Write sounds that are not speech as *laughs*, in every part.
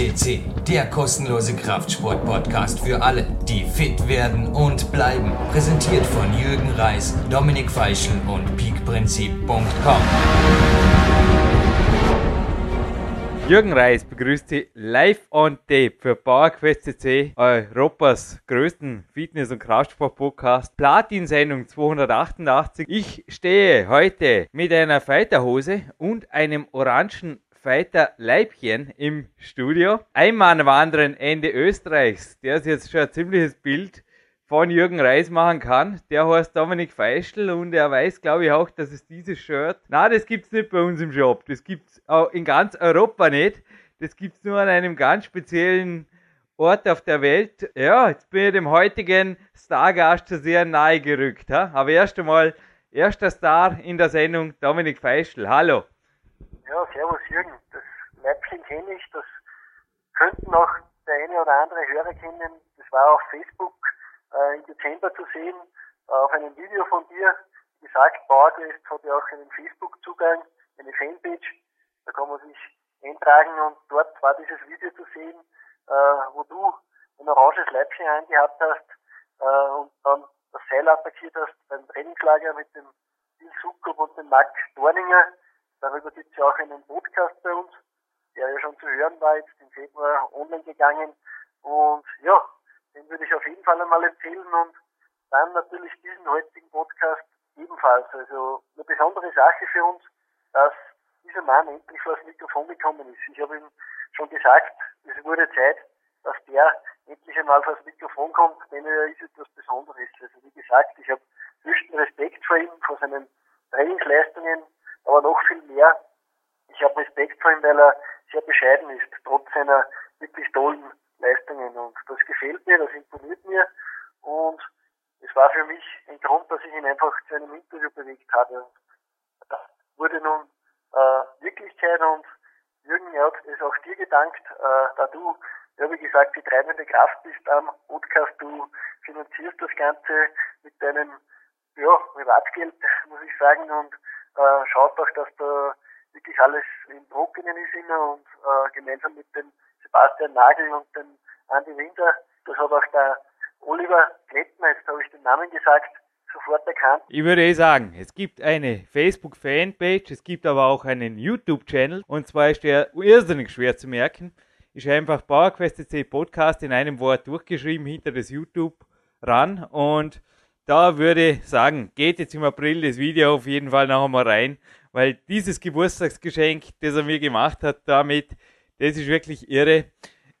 FCC, der kostenlose Kraftsport-Podcast für alle, die fit werden und bleiben. Präsentiert von Jürgen Reis, Dominik Feischl und peakprinzip.com. Jürgen Reis begrüßt Sie live on tape für PowerQuest CC, Europas größten Fitness- und Kraftsport-Podcast. Platin-Sendung 288. Ich stehe heute mit einer Fighterhose und einem orangen Fighter Leibchen im Studio. Ein Mann am anderen Ende Österreichs, der ist jetzt schon ein ziemliches Bild von Jürgen Reis machen kann. Der heißt Dominik Feischl und er weiß, glaube ich, auch, dass es dieses Shirt, na, das gibt es nicht bei uns im Shop. Das gibt es in ganz Europa nicht. Das gibt es nur an einem ganz speziellen Ort auf der Welt. Ja, jetzt bin ich dem heutigen Stargast schon sehr nahe gerückt. Ha? Aber erst einmal, erster Star in der Sendung, Dominik Feischl. Hallo. Ja, servus Jürgen. Das Leibchen kenne ich, das könnten auch der eine oder andere Hörer kennen. Das war auf Facebook äh, im Dezember zu sehen, äh, auf einem Video von dir. Wie gesagt, PowerQuest hat ja auch einen Facebook-Zugang, eine Fanpage, da kann man sich eintragen und dort war dieses Video zu sehen, äh, wo du ein oranges Leibchen angehabt hast äh, und dann das Seil attackiert hast beim Trainingslager mit dem Bill Sukup und dem Marc Dorninger. Darüber gibt es ja auch einen Podcast bei uns, der ja schon zu hören war, jetzt im Februar online gegangen. Und ja, den würde ich auf jeden Fall einmal empfehlen und dann natürlich diesen heutigen Podcast ebenfalls. Also eine besondere Sache für uns, dass dieser Mann endlich vor das Mikrofon gekommen ist. Ich habe ihm schon gesagt, es wurde Zeit, dass der endlich einmal vor das Mikrofon kommt, denn er ist etwas Besonderes. Also wie gesagt, ich habe höchsten Respekt vor ihm, vor seinen Trainingsleistungen, aber noch viel mehr. Ich habe Respekt vor ihm, weil er sehr bescheiden ist, trotz seiner wirklich tollen Leistungen. Und das gefällt mir, das imponiert mir. Und es war für mich ein Grund, dass ich ihn einfach zu einem Interview bewegt habe. Und das wurde nun äh, Wirklichkeit und Jürgen er hat es auch dir gedankt, äh, da du, ja wie gesagt, die treibende Kraft bist am Podcast. Du finanzierst das Ganze mit deinem ja, Privatgeld, *laughs* muss ich sagen, und äh, schaut auch, dass da wirklich alles im Trockenen ist immer und äh, gemeinsam mit dem Sebastian Nagel und dem Andi Winter. Das hat auch der Oliver Klettner, jetzt habe ich den Namen gesagt, sofort erkannt. Ich würde eh sagen, es gibt eine Facebook-Fanpage, es gibt aber auch einen YouTube-Channel und zwar ist der irrsinnig schwer zu merken. Ist einfach PowerQuest.c Podcast in einem Wort durchgeschrieben hinter das YouTube ran und da würde ich sagen, geht jetzt im April das Video auf jeden Fall noch einmal rein, weil dieses Geburtstagsgeschenk, das er mir gemacht hat damit, das ist wirklich irre.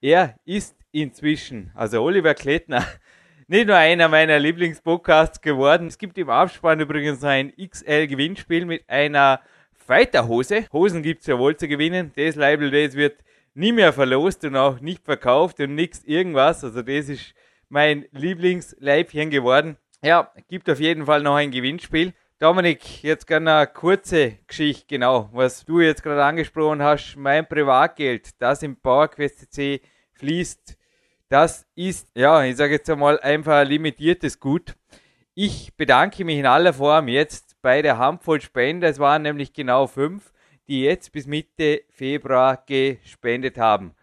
Er ist inzwischen, also Oliver Klettner, *laughs* nicht nur einer meiner Lieblingspodcasts geworden. Es gibt im Abspann übrigens ein XL-Gewinnspiel mit einer Fighterhose. Hosen gibt es ja wohl zu gewinnen. Das Label, das wird nie mehr verlost und auch nicht verkauft und nichts irgendwas. Also das ist mein Lieblingsleibchen geworden. Ja, gibt auf jeden Fall noch ein Gewinnspiel. Dominik, jetzt gerne eine kurze Geschichte, genau, was du jetzt gerade angesprochen hast. Mein Privatgeld, das im PowerQuest CC fließt, das ist, ja, ich sage jetzt einmal einfach ein limitiertes Gut. Ich bedanke mich in aller Form jetzt bei der Handvoll Spender. Es waren nämlich genau fünf, die jetzt bis Mitte Februar gespendet haben.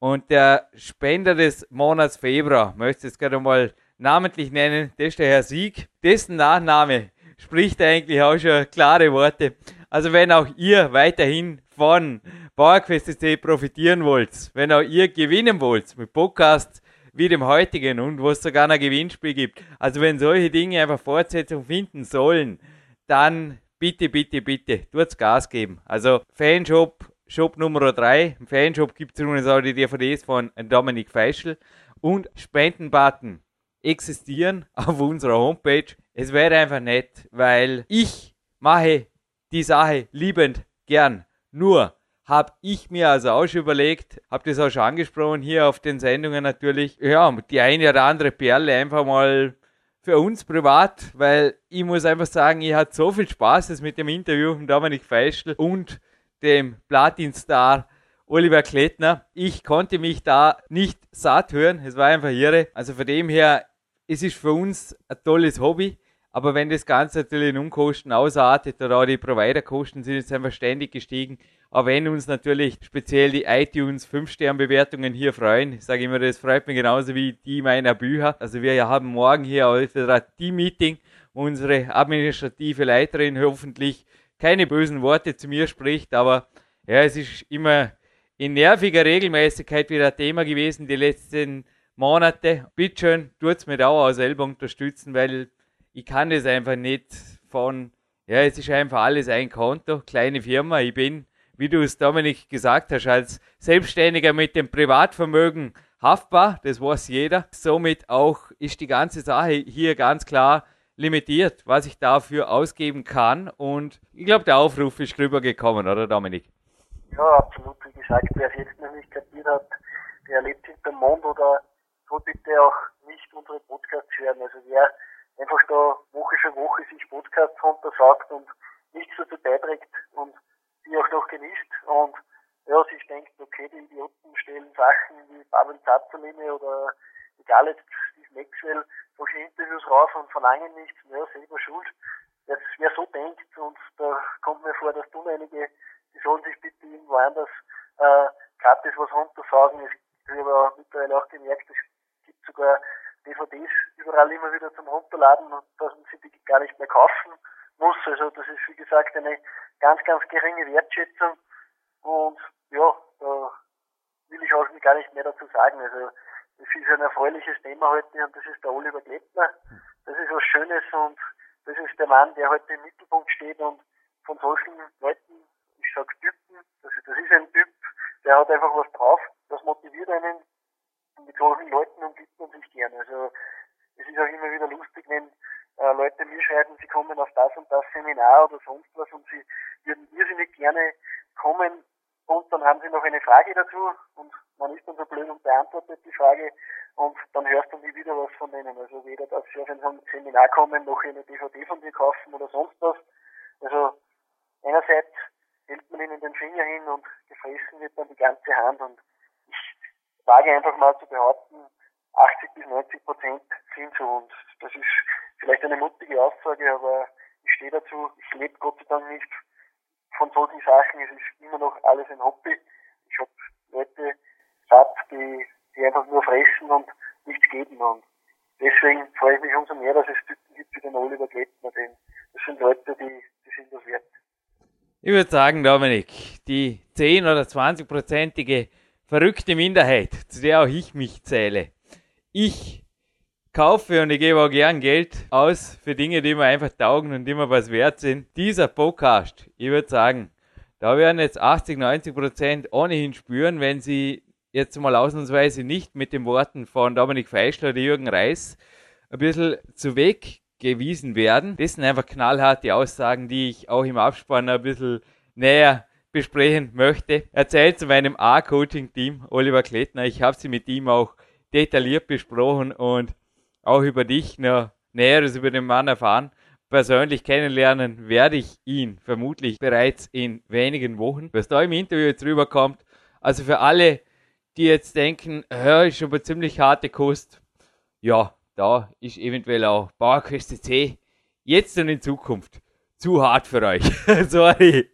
Und der Spender des Monats Februar, möchte jetzt gerade mal namentlich nennen, das ist der Herr Sieg, dessen Nachname spricht eigentlich auch schon klare Worte. Also wenn auch ihr weiterhin von PowerQuest.de profitieren wollt, wenn auch ihr gewinnen wollt mit Podcasts wie dem heutigen und wo es sogar ein Gewinnspiel gibt, also wenn solche Dinge einfach Fortsetzung finden sollen, dann bitte, bitte, bitte, tut's Gas geben. Also Fanshop, Shop Nummer 3, im Fanshop gibt es übrigens auch die DVDs von Dominik Feischl und Spendenbutton existieren *laughs* auf unserer Homepage. Es wäre einfach nett, weil ich mache die Sache liebend gern. Nur habe ich mir also auch schon überlegt, habe das auch schon angesprochen hier auf den Sendungen natürlich, ja, die eine oder andere Perle einfach mal für uns privat, weil ich muss einfach sagen, ich hatte so viel Spaß jetzt mit dem Interview von Dominik Feischl und dem Platin-Star Oliver Klettner. Ich konnte mich da nicht satt hören, es war einfach irre. Also von dem her, es ist für uns ein tolles Hobby, Aber wenn das Ganze natürlich in Unkosten ausartet oder auch die Providerkosten sind jetzt einfach ständig gestiegen. Aber wenn uns natürlich speziell die iTunes 5-Stern-Bewertungen hier freuen, ich sage immer, das freut mich genauso wie die meiner Bücher. Also wir haben morgen hier ein Team-Meeting, wo unsere administrative Leiterin hoffentlich keine bösen Worte zu mir spricht, aber ja, es ist immer in nerviger Regelmäßigkeit wieder Thema gewesen die letzten Monate. Bitte schön, tut's mir auch selber unterstützen, weil ich kann das einfach nicht von, ja, es ist einfach alles ein Konto, kleine Firma. Ich bin, wie du es Dominik gesagt hast, als Selbstständiger mit dem Privatvermögen haftbar, das weiß jeder. Somit auch ist die ganze Sache hier ganz klar limitiert, was ich dafür ausgeben kann. Und ich glaube, der Aufruf ist rübergekommen, oder Dominik? Ja, absolut. Wie gesagt, wer kapiert hat, der lebt hinterm Mond oder so bitte auch nicht unsere Podcasts hören. Also wer einfach da Woche für Woche sich Podcasts runtersagt und nichts dazu beiträgt und die auch noch genießt und ja, sich denkt, okay, die Idioten stellen Sachen wie Babel Zatzaline oder egal jetzt Steve Maxwell, solche Interviews rauf und verlangen nichts, naja, selber schuld. Das, wer so denkt und da kommt mir vor, dass tun einige, die sollen sich bitte irgendwo anders äh, gratis was runtersagen. Ich habe mittlerweile auch gemerkt, es sogar DVDs überall immer wieder zum Runterladen und dass man sie gar nicht mehr kaufen muss. Also das ist wie gesagt eine ganz, ganz geringe Wertschätzung und ja, da will ich auch gar nicht mehr dazu sagen. Also es ist ein erfreuliches Thema heute und das ist der Oliver Klettner. Das ist was Schönes und das ist der Mann, der heute im Mittelpunkt steht und von solchen Leuten, ich sag Typen, das ist, das ist ein Typ, der hat einfach was drauf, das motiviert einen mit solchen Leuten umgibt man sich gern. Also es ist auch immer wieder lustig, wenn äh, Leute mir schreiben, sie kommen auf das und das Seminar oder sonst was und sie würden irrsinnig gerne kommen und dann haben sie noch eine Frage dazu und man ist dann so blöd und beantwortet die Frage und dann hörst du nie wieder was von denen. Also weder, dass sie auf ein Seminar kommen, noch eine DVD von dir kaufen oder sonst was. Also einerseits hält man ihnen den Finger hin und gefressen wird dann die ganze Hand und wage einfach mal zu behaupten, 80 bis 90 Prozent sind so und das ist vielleicht eine mutige Aussage, aber ich stehe dazu. Ich lebe Gott sei Dank nicht von solchen Sachen. Es ist immer noch alles ein Hobby. Ich habe Leute satt, die, die einfach nur fressen und nichts geben und deswegen freue ich mich umso mehr, dass es Typen gibt wie den Oliver Klettner, denn das sind Leute, die, die sind das wert. Ich würde sagen, Dominik, die 10 oder 20-prozentige verrückte Minderheit, zu der auch ich mich zähle. Ich kaufe und ich gebe auch gern Geld aus für Dinge, die mir einfach taugen und die mir was wert sind. Dieser Podcast, ich würde sagen, da werden jetzt 80, 90 Prozent ohnehin spüren, wenn sie jetzt mal ausnahmsweise nicht mit den Worten von Dominik Feischler oder Jürgen Reis ein bisschen zu Weg gewiesen werden. Das sind einfach knallharte Aussagen, die ich auch im Abspann ein bisschen näher besprechen möchte, erzählt zu meinem A-Coaching-Team, Oliver Klettner. Ich habe sie mit ihm auch detailliert besprochen und auch über dich noch Näheres über den Mann erfahren. Persönlich kennenlernen werde ich ihn vermutlich bereits in wenigen Wochen. Was da im Interview jetzt rüberkommt, also für alle, die jetzt denken, ja, ist aber ziemlich harte Kost, ja, da ist eventuell auch Bauerquest C jetzt und in Zukunft zu hart für euch. *laughs* Sorry.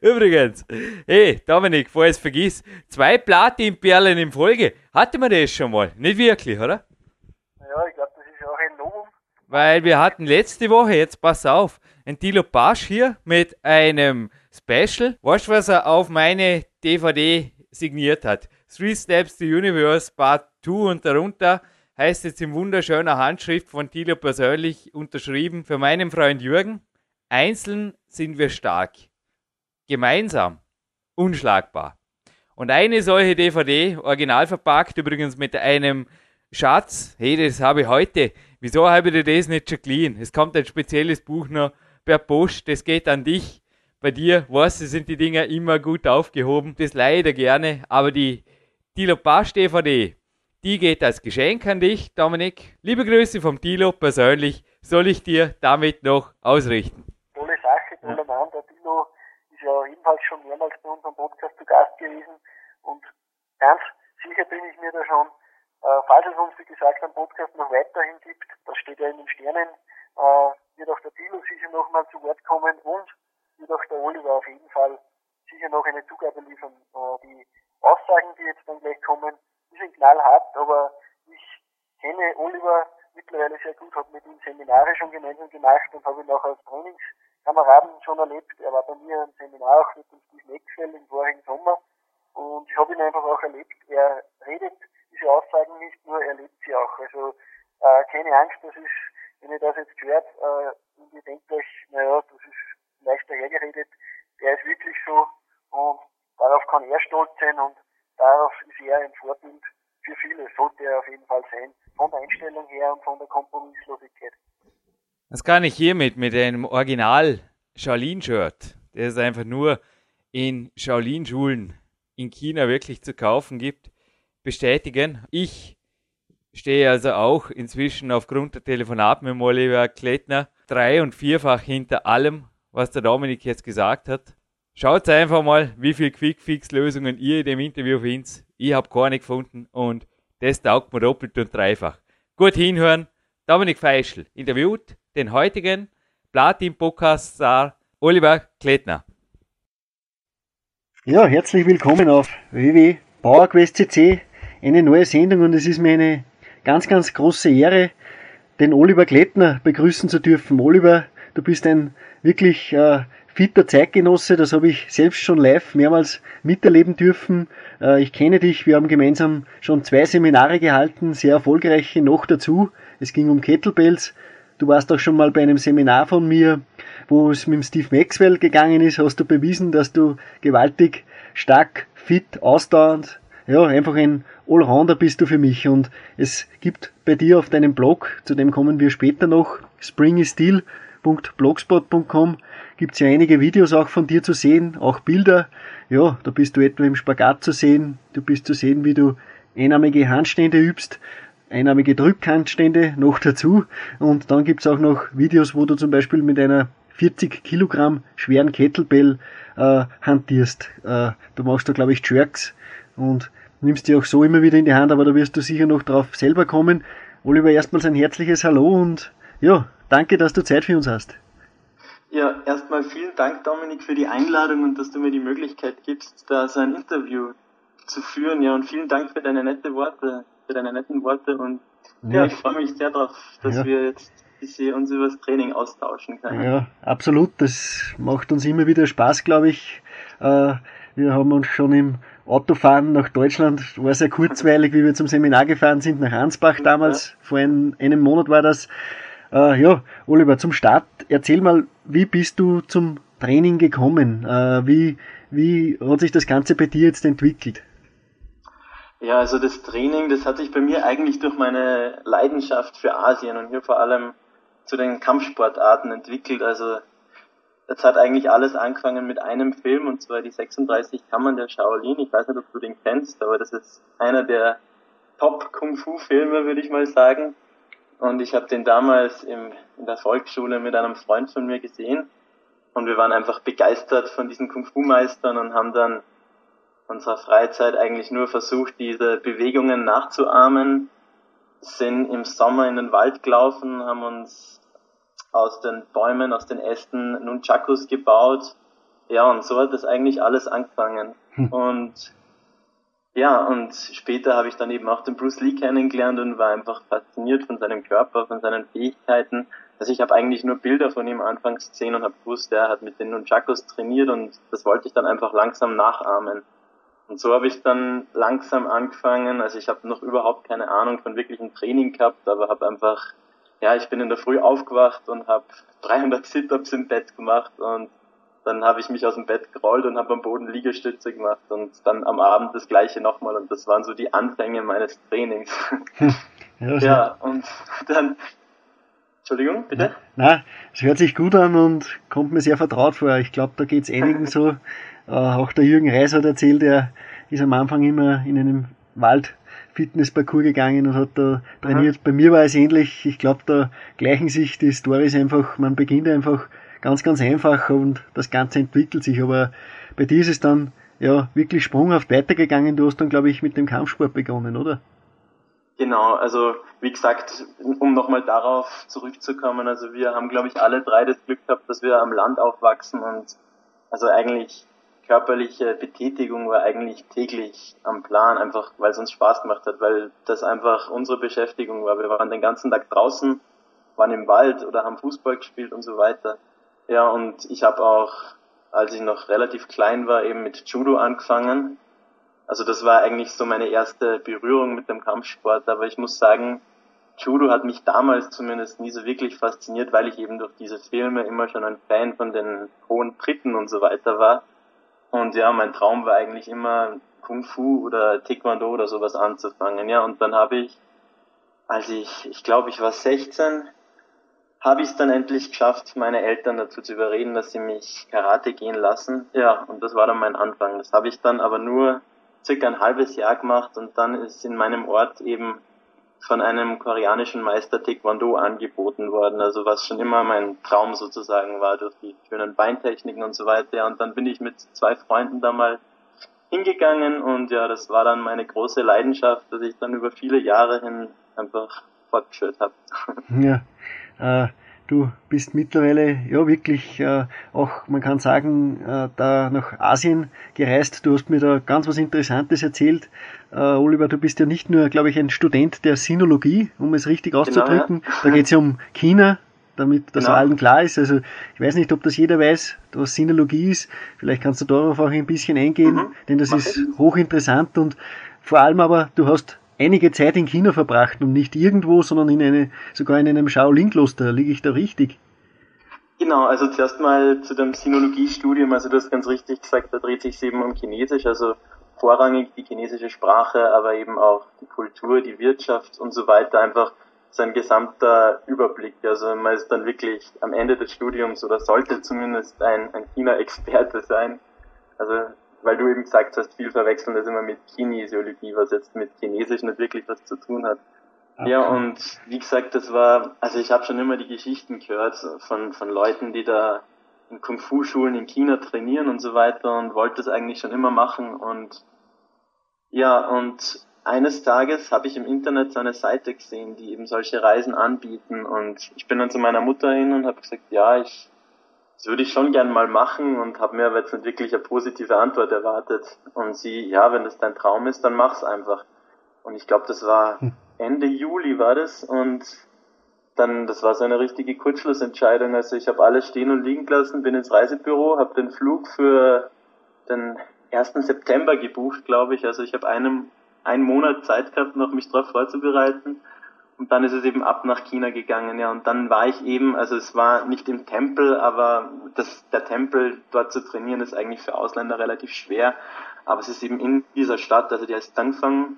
Übrigens, hey, Dominik, bevor ich es vergiss, zwei Platinperlen in Folge. Hatte man das schon mal? Nicht wirklich, oder? Ja, ich glaube, das ist auch ein Novum. Weil wir hatten letzte Woche, jetzt pass auf, ein Tilo Pasch hier mit einem Special. Weißt du, was er auf meine DVD signiert hat? Three Steps to Universe Part 2 und darunter heißt jetzt in wunderschöner Handschrift von Tilo persönlich unterschrieben für meinen Freund Jürgen. Einzeln sind wir stark, gemeinsam unschlagbar. Und eine solche DVD, original verpackt, übrigens mit einem Schatz, hey, das habe ich heute. Wieso habe ich dir das nicht schon geliehen? Es kommt ein spezielles Buch noch per Post, das geht an dich. Bei dir, weißt du, sind die Dinger immer gut aufgehoben. Das leider gerne, aber die Tilo Pasch DVD, die geht als Geschenk an dich, Dominik. Liebe Grüße vom Tilo persönlich, soll ich dir damit noch ausrichten toller Mann. Der Dino ist ja ebenfalls schon mehrmals bei unserem Podcast zu Gast gewesen und ganz sicher bin ich mir da schon, äh, falls es uns, wie gesagt, am Podcast noch weiterhin gibt, das steht ja in den Sternen, äh, nochmal zu Wort kommen und wird auch der Oliver auf jeden Fall sicher noch eine Zugabe liefern. Äh, die Aussagen, die jetzt dann gleich kommen, die sind knallhart, aber ich kenne Oliver mittlerweile sehr gut, habe mit ihm Seminare schon gemeinsam gemacht und habe ihn auch als Trainingskameraden schon erlebt. Er war bei mir im Seminar auch mit dem Steve Maxwell im vorigen Sommer und ich habe ihn einfach auch erlebt. Er redet diese Aussagen nicht nur, er lebt sie auch. Also äh, keine Angst, das ist, wenn ihr das jetzt hört äh, und ihr denkt euch, naja, das ist leicht dahergeredet, der ist wirklich so und darauf kann er stolz sein und darauf ist er ein Vorbild für viele, sollte er auf jeden Fall sein, von der Einstellung her und von der Kompromisslosigkeit. Das kann ich hiermit mit einem Original Shaolin-Shirt, der es einfach nur in Shaolin-Schulen in China wirklich zu kaufen gibt, bestätigen. Ich stehe also auch inzwischen aufgrund der Telefonat mit Oliver Klettner drei- und vierfach hinter allem, was der Dominik jetzt gesagt hat. Schaut einfach mal, wie viele Quick-Fix-Lösungen ihr in dem Interview findet. Ich habe keine gefunden und das taugt mir doppelt und dreifach. Gut hinhören. Dominik Feischl interviewt den heutigen Platin-Podcast-Star Oliver Klettner. Ja, herzlich willkommen auf www PowerQuest CC, eine neue Sendung und es ist mir eine ganz, ganz große Ehre, den Oliver Klettner begrüßen zu dürfen. Oliver, du bist ein wirklich äh, fitter Zeitgenosse, das habe ich selbst schon live mehrmals miterleben dürfen. Äh, ich kenne dich, wir haben gemeinsam schon zwei Seminare gehalten, sehr erfolgreiche noch dazu. Es ging um Kettlebells. Du warst auch schon mal bei einem Seminar von mir, wo es mit dem Steve Maxwell gegangen ist, hast du bewiesen, dass du gewaltig stark, fit, ausdauernd, ja, einfach ein Allrounder bist du für mich. Und es gibt bei dir auf deinem Blog, zu dem kommen wir später noch, springysteel.blogspot.com, gibt es ja einige Videos auch von dir zu sehen, auch Bilder. Ja, da bist du etwa im Spagat zu sehen, du bist zu sehen, wie du einarmige Handstände übst, einarmige Drückhandstände noch dazu. Und dann gibt's auch noch Videos, wo du zum Beispiel mit einer 40 Kilogramm schweren Kettlebell äh, hantierst. Äh, du machst da, glaube ich, Jerks und nimmst die auch so immer wieder in die Hand, aber da wirst du sicher noch drauf selber kommen. Oliver, erstmals ein herzliches Hallo und ja, danke, dass du Zeit für uns hast. Ja, erstmal vielen Dank, Dominik, für die Einladung und dass du mir die Möglichkeit gibst, da so ein Interview zu führen. Ja, und vielen Dank für deine nette Worte, für deine netten Worte und ja, ja ich freue mich sehr darauf, dass ja. wir jetzt bisschen uns über das Training austauschen können. Ja, absolut. Das macht uns immer wieder Spaß, glaube ich. Äh, wir haben uns schon im Autofahren nach Deutschland, war sehr kurzweilig, wie wir zum Seminar gefahren sind, nach Ansbach damals, vor ein, einem Monat war das. Äh, ja, Oliver, zum Start, erzähl mal, wie bist du zum Training gekommen? Äh, wie, wie hat sich das Ganze bei dir jetzt entwickelt? Ja, also das Training, das hat sich bei mir eigentlich durch meine Leidenschaft für Asien und hier vor allem zu den Kampfsportarten entwickelt. Also das hat eigentlich alles angefangen mit einem Film und zwar die 36 Kammern der Shaolin. Ich weiß nicht, ob du den kennst, aber das ist einer der Top-Kung-Fu-Filme, würde ich mal sagen. Und ich habe den damals im, in der Volksschule mit einem Freund von mir gesehen. Und wir waren einfach begeistert von diesen Kung-Fu-Meistern und haben dann unserer Freizeit eigentlich nur versucht, diese Bewegungen nachzuahmen. Sind im Sommer in den Wald gelaufen, haben uns aus den Bäumen, aus den Ästen Nunchakus gebaut. Ja, und so hat das eigentlich alles angefangen. Hm. Und ja, und später habe ich dann eben auch den Bruce Lee kennengelernt und war einfach fasziniert von seinem Körper, von seinen Fähigkeiten. Also ich habe eigentlich nur Bilder von ihm anfangs gesehen und habe gewusst, er hat mit den Nunchakus trainiert und das wollte ich dann einfach langsam nachahmen. Und so habe ich dann langsam angefangen. Also ich habe noch überhaupt keine Ahnung von wirklichem Training gehabt, aber habe einfach ja, ich bin in der Früh aufgewacht und habe *laughs* 300 Sit-ups im Bett gemacht und dann habe ich mich aus dem Bett gerollt und habe am Boden Liegestütze gemacht und dann am Abend das gleiche nochmal und das waren so die Anfänge meines Trainings. ja, ja, und dann Entschuldigung, bitte? Na, es hört sich gut an und kommt mir sehr vertraut vor. Ich glaube, da geht's einigen so. *laughs* Äh, auch der Jürgen Reis hat erzählt, er ist am Anfang immer in einem Wald Fitnessparcours gegangen und hat da trainiert. Mhm. Bei mir war es ähnlich. Ich glaube, da gleichen sich die Stories einfach. Man beginnt einfach ganz, ganz einfach und das Ganze entwickelt sich. Aber bei dir ist es dann ja wirklich sprunghaft weitergegangen. Du hast dann, glaube ich, mit dem Kampfsport begonnen, oder? Genau, also wie gesagt, um nochmal darauf zurückzukommen, also wir haben, glaube ich, alle drei das Glück gehabt, dass wir am Land aufwachsen und also eigentlich körperliche Betätigung war eigentlich täglich am Plan, einfach weil es uns Spaß gemacht hat, weil das einfach unsere Beschäftigung war. Wir waren den ganzen Tag draußen, waren im Wald oder haben Fußball gespielt und so weiter. Ja, und ich habe auch, als ich noch relativ klein war, eben mit Judo angefangen. Also das war eigentlich so meine erste Berührung mit dem Kampfsport, aber ich muss sagen, Judo hat mich damals zumindest nie so wirklich fasziniert, weil ich eben durch diese Filme immer schon ein Fan von den hohen Tritten und so weiter war. Und ja, mein Traum war eigentlich immer Kung Fu oder Taekwondo oder sowas anzufangen. Ja, und dann habe ich, als ich, ich glaube, ich war 16, habe ich es dann endlich geschafft, meine Eltern dazu zu überreden, dass sie mich Karate gehen lassen. Ja, und das war dann mein Anfang. Das habe ich dann aber nur circa ein halbes Jahr gemacht und dann ist in meinem Ort eben von einem koreanischen Meister Taekwondo angeboten worden, also was schon immer mein Traum sozusagen war durch die schönen Beintechniken und so weiter. Und dann bin ich mit zwei Freunden da mal hingegangen und ja, das war dann meine große Leidenschaft, dass ich dann über viele Jahre hin einfach fortgeführt habe. Ja, äh, du bist mittlerweile ja wirklich äh, auch, man kann sagen, äh, da nach Asien gereist. Du hast mir da ganz was Interessantes erzählt. Äh, Oliver, du bist ja nicht nur, glaube ich, ein Student der Sinologie, um es richtig auszudrücken. Genau, ja. Da geht es ja um China, damit das genau. allen klar ist. Also ich weiß nicht, ob das jeder weiß, was Sinologie ist. Vielleicht kannst du darauf auch ein bisschen eingehen, mhm. denn das Mach ist ich. hochinteressant und vor allem aber, du hast einige Zeit in China verbracht und nicht irgendwo, sondern in eine, sogar in einem Shaolin-Kloster. Liege ich da richtig? Genau, also zuerst mal zu dem Sinologiestudium, also du hast ganz richtig gesagt, da dreht sich eben um Chinesisch, also vorrangig die chinesische Sprache, aber eben auch die Kultur, die Wirtschaft und so weiter, einfach sein gesamter Überblick. Also man ist dann wirklich am Ende des Studiums oder sollte zumindest ein, ein China-Experte sein. Also weil du eben gesagt hast, viel verwechseln das immer mit Kinesiologie, was jetzt mit Chinesisch nicht wirklich was zu tun hat. Okay. Ja, und wie gesagt, das war, also ich habe schon immer die Geschichten gehört von, von Leuten, die da in Kung-Fu-Schulen in China trainieren und so weiter und wollte das eigentlich schon immer machen und ja, und eines Tages habe ich im Internet so eine Seite gesehen, die eben solche Reisen anbieten und ich bin dann zu meiner Mutter hin und habe gesagt, ja, ich das würde ich schon gern mal machen und habe mir aber jetzt nicht wirklich eine positive Antwort erwartet. Und sie, ja, wenn das dein Traum ist, dann mach's einfach. Und ich glaube, das war hm. Ende Juli war das und dann, das war so eine richtige Kurzschlussentscheidung. Also ich habe alles stehen und liegen gelassen, bin ins Reisebüro, habe den Flug für den 1. September gebucht, glaube ich. Also ich habe einen, einen Monat Zeit gehabt, noch mich darauf vorzubereiten. Und dann ist es eben ab nach China gegangen, ja. Und dann war ich eben, also es war nicht im Tempel, aber das, der Tempel dort zu trainieren ist eigentlich für Ausländer relativ schwer. Aber es ist eben in dieser Stadt, also die heißt Dangfang,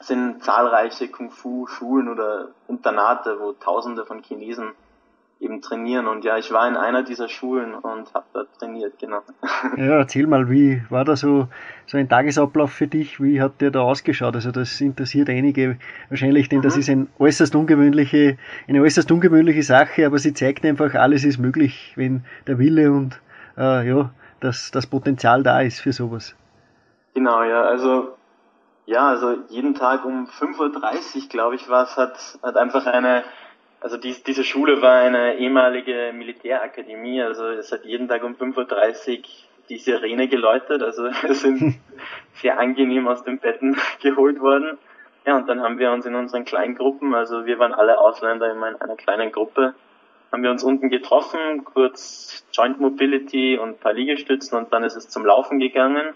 sind zahlreiche Kung-Fu-Schulen oder Internate, wo Tausende von Chinesen eben trainieren. Und ja, ich war in einer dieser Schulen und habe dort trainiert, genau. *laughs* Ja, erzähl mal, wie war da so, so ein Tagesablauf für dich? Wie hat der da ausgeschaut? Also das interessiert einige wahrscheinlich, denn mhm. das ist ein äußerst ungewöhnliche, eine äußerst ungewöhnliche Sache, aber sie zeigt einfach, alles ist möglich, wenn der Wille und äh, ja, das, das Potenzial da ist für sowas. Genau, ja, also ja, also jeden Tag um 5.30 Uhr, glaube ich, war es, hat, hat einfach eine also dies, diese Schule war eine ehemalige Militärakademie, also es hat jeden Tag um 5.30 Uhr die Sirene geläutet, also *laughs* wir sind sehr angenehm aus den Betten *laughs* geholt worden. Ja, und dann haben wir uns in unseren kleinen Gruppen, also wir waren alle Ausländer in einer kleinen Gruppe, haben wir uns unten getroffen, kurz Joint Mobility und ein paar Liegestützen und dann ist es zum Laufen gegangen.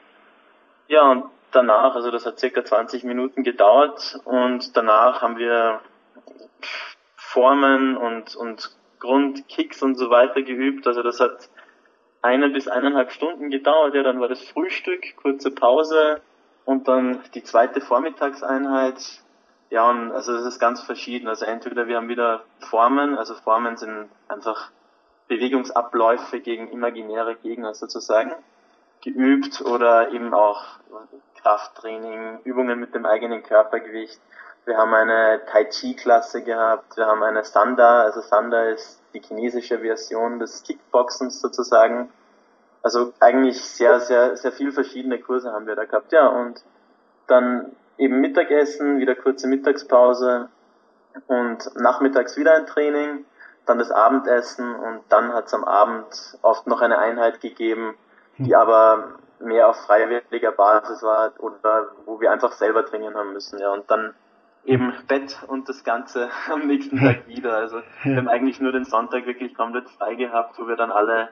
Ja, und danach, also das hat circa 20 Minuten gedauert und danach haben wir Formen und, und Grundkicks und so weiter geübt. Also das hat eine bis eineinhalb Stunden gedauert. Ja, dann war das Frühstück, kurze Pause und dann die zweite Vormittagseinheit. Ja, und also das ist ganz verschieden. Also entweder wir haben wieder Formen, also Formen sind einfach Bewegungsabläufe gegen imaginäre Gegner sozusagen geübt oder eben auch Krafttraining, Übungen mit dem eigenen Körpergewicht. Wir haben eine Tai Chi Klasse gehabt, wir haben eine Sanda, also Sanda ist die chinesische Version des Kickboxens sozusagen. Also eigentlich sehr, sehr, sehr viel verschiedene Kurse haben wir da gehabt, ja, und dann eben Mittagessen, wieder kurze Mittagspause und nachmittags wieder ein Training, dann das Abendessen und dann hat es am Abend oft noch eine Einheit gegeben, die hm. aber mehr auf freiwilliger Basis war oder wo wir einfach selber trainieren haben müssen, ja. Und dann eben Bett und das Ganze *laughs* am nächsten Tag wieder. Also wir haben eigentlich nur den Sonntag wirklich komplett frei gehabt, wo wir dann alle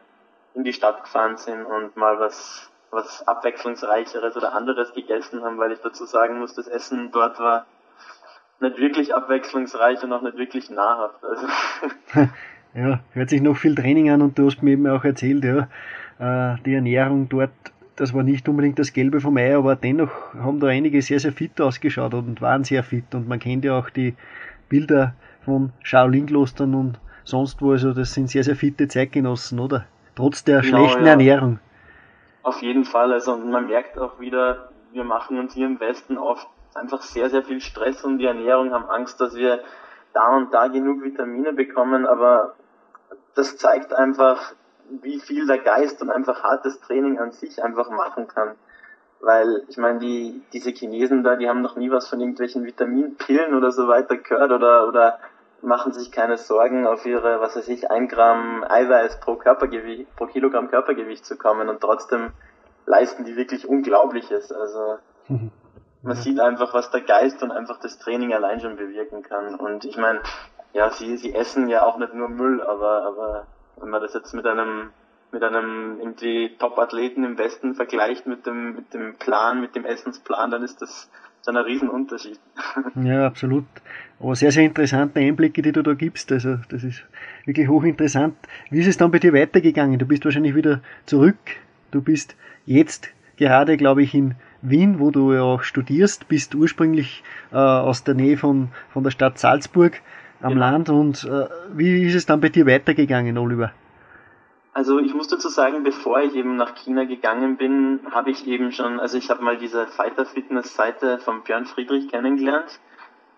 in die Stadt gefahren sind und mal was was abwechslungsreicheres oder anderes gegessen haben, weil ich dazu sagen muss, das Essen dort war nicht wirklich abwechslungsreich und auch nicht wirklich nahrhaft. Also. *laughs* ja, hört sich noch viel Training an und du hast mir eben auch erzählt, ja, äh, die Ernährung dort, das war nicht unbedingt das Gelbe vom Ei, aber dennoch haben da einige sehr, sehr fit ausgeschaut und waren sehr fit und man kennt ja auch die Bilder von Shaolin-Klostern und sonst wo, also das sind sehr, sehr fitte Zeitgenossen, oder? Trotz der genau, schlechten ja. Ernährung. Auf jeden Fall, also man merkt auch wieder, wir machen uns hier im Westen oft einfach sehr, sehr viel Stress um die Ernährung, haben Angst, dass wir da und da genug Vitamine bekommen, aber das zeigt einfach, wie viel der Geist und einfach hartes Training an sich einfach machen kann. Weil, ich meine, die, diese Chinesen da, die haben noch nie was von irgendwelchen Vitaminpillen oder so weiter gehört oder, oder machen sich keine Sorgen, auf ihre, was weiß ich, ein Gramm Eiweiß pro Körpergewicht, pro Kilogramm Körpergewicht zu kommen und trotzdem leisten die wirklich Unglaubliches. Also, man sieht einfach, was der Geist und einfach das Training allein schon bewirken kann. Und ich meine, ja, sie, sie essen ja auch nicht nur Müll, aber, aber wenn man das jetzt mit einem mit einem irgendwie Top-Athleten im Westen vergleicht mit dem, mit dem Plan, mit dem Essensplan, dann ist das so ein Riesenunterschied. *laughs* Ja, absolut. Aber sehr, sehr interessante Einblicke, die du da gibst. Also, das ist wirklich hochinteressant. Wie ist es dann bei dir weitergegangen? Du bist wahrscheinlich wieder zurück. Du bist jetzt gerade, glaube ich, in Wien, wo du ja auch studierst, bist ursprünglich äh, aus der Nähe von, von der Stadt Salzburg am genau. Land. Und äh, wie ist es dann bei dir weitergegangen, Oliver? Also ich muss dazu sagen, bevor ich eben nach China gegangen bin, habe ich eben schon, also ich habe mal diese Fighter Fitness Seite von Björn Friedrich kennengelernt,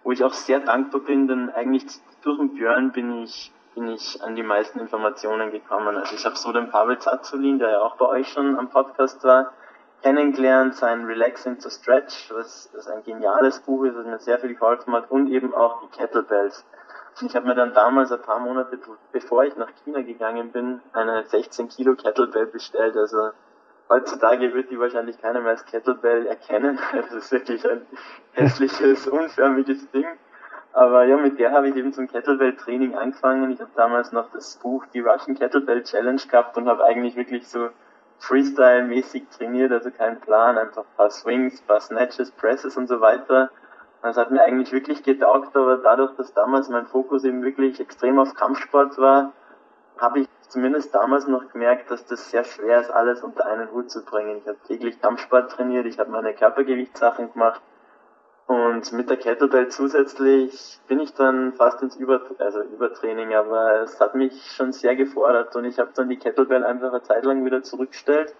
wo ich auch sehr dankbar bin, denn eigentlich durch den Björn bin ich bin ich an die meisten Informationen gekommen. Also ich habe so den Pavel Zazulin, der ja auch bei euch schon am Podcast war, kennengelernt, sein Relaxing to Stretch, was, was ein geniales Buch ist, das mir sehr viel geholfen hat, und eben auch die Kettlebells. Ich habe mir dann damals ein paar Monate bevor ich nach China gegangen bin, eine 16 Kilo Kettlebell bestellt. Also heutzutage wird die wahrscheinlich keiner mehr als Kettlebell erkennen. *laughs* Das ist wirklich ein hässliches, unförmiges Ding. Aber ja, mit der habe ich eben zum Kettlebell-Training angefangen. Ich habe damals noch das Buch Die Russian Kettlebell Challenge gehabt und habe eigentlich wirklich so Freestyle-mäßig trainiert, also kein Plan, einfach ein paar Swings, ein paar Snatches, Presses und so weiter. Das hat mir eigentlich wirklich getaugt, aber dadurch, dass damals mein Fokus eben wirklich extrem auf Kampfsport war, habe ich zumindest damals noch gemerkt, dass das sehr schwer ist, alles unter einen Hut zu bringen. Ich habe täglich Kampfsport trainiert, ich habe meine Körpergewichtssachen gemacht und mit der Kettlebell zusätzlich bin ich dann fast ins Über also Übertraining, aber es hat mich schon sehr gefordert und ich habe dann die Kettlebell einfach eine Zeit lang wieder zurückgestellt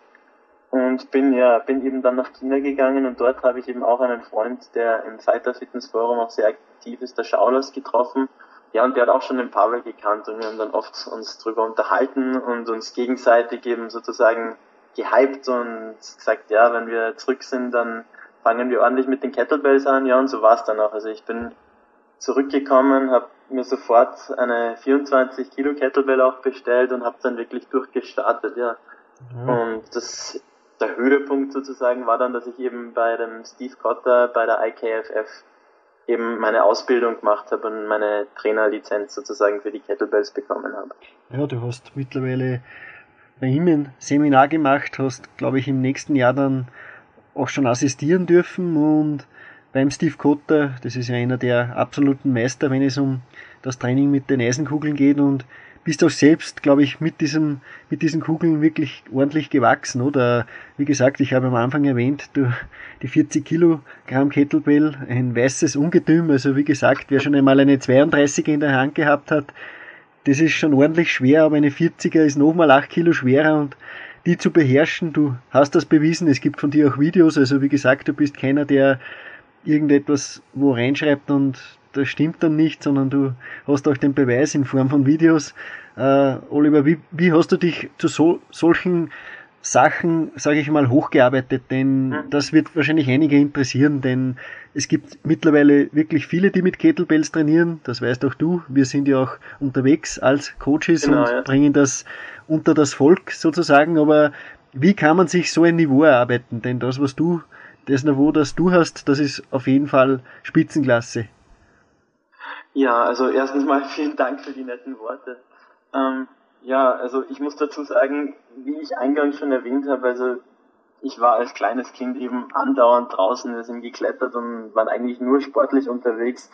und bin ja bin eben dann nach China gegangen und dort habe ich eben auch einen Freund, der im Fighter Fitness Forum auch sehr aktiv ist, der Schaulos getroffen. Ja, und der hat auch schon den Pavel gekannt und wir haben dann oft uns drüber unterhalten und uns gegenseitig eben sozusagen gehypt und gesagt, ja, wenn wir zurück sind, dann fangen wir ordentlich mit den Kettlebells an. Ja, und so war es dann auch. Also ich bin zurückgekommen, habe mir sofort eine 24 Kilo Kettlebell auch bestellt und habe dann wirklich durchgestartet, ja. ja. Und das der Höhepunkt sozusagen war dann, dass ich eben bei dem Steve Cotter bei der IKFF eben meine Ausbildung gemacht habe und meine Trainerlizenz sozusagen für die Kettlebells bekommen habe. Ja, du hast mittlerweile bei ihm ein Seminar gemacht, hast, glaube ich, im nächsten Jahr dann auch schon assistieren dürfen und beim Steve Cotter, das ist ja einer der absoluten Meister, wenn es um das Training mit den Eisenkugeln geht und bist auch selbst, glaube ich, mit diesem, mit diesen Kugeln wirklich ordentlich gewachsen, oder? Wie gesagt, ich habe am Anfang erwähnt, du, die 40 Kilogramm Kettlebell, ein weißes Ungetüm, also wie gesagt, wer schon einmal eine 32er in der Hand gehabt hat, das ist schon ordentlich schwer, aber eine 40er ist nochmal 8 Kilo schwerer. Und die zu beherrschen, du hast das bewiesen, es gibt von dir auch Videos, also wie gesagt, du bist keiner, der irgendetwas wo reinschreibt und das stimmt dann nicht, sondern du hast auch den Beweis in Form von Videos. Äh, Oliver, wie, wie hast du dich zu so, solchen Sachen, sage ich mal, hochgearbeitet, denn mhm. das wird wahrscheinlich einige interessieren, denn es gibt mittlerweile wirklich viele, die mit Kettlebells trainieren, das weißt auch du. Wir sind ja auch unterwegs als Coaches genau, und ja. bringen das unter das Volk sozusagen, aber wie kann man sich so ein Niveau erarbeiten? Denn das, was du, das Niveau, das du hast, das ist auf jeden Fall Spitzenklasse. Ja, also erstens mal *laughs* vielen Dank für die netten Worte. Ähm, ja, also ich muss dazu sagen, wie ich eingangs schon erwähnt habe, also ich war als kleines Kind eben andauernd draußen, wir sind geklettert und waren eigentlich nur sportlich unterwegs.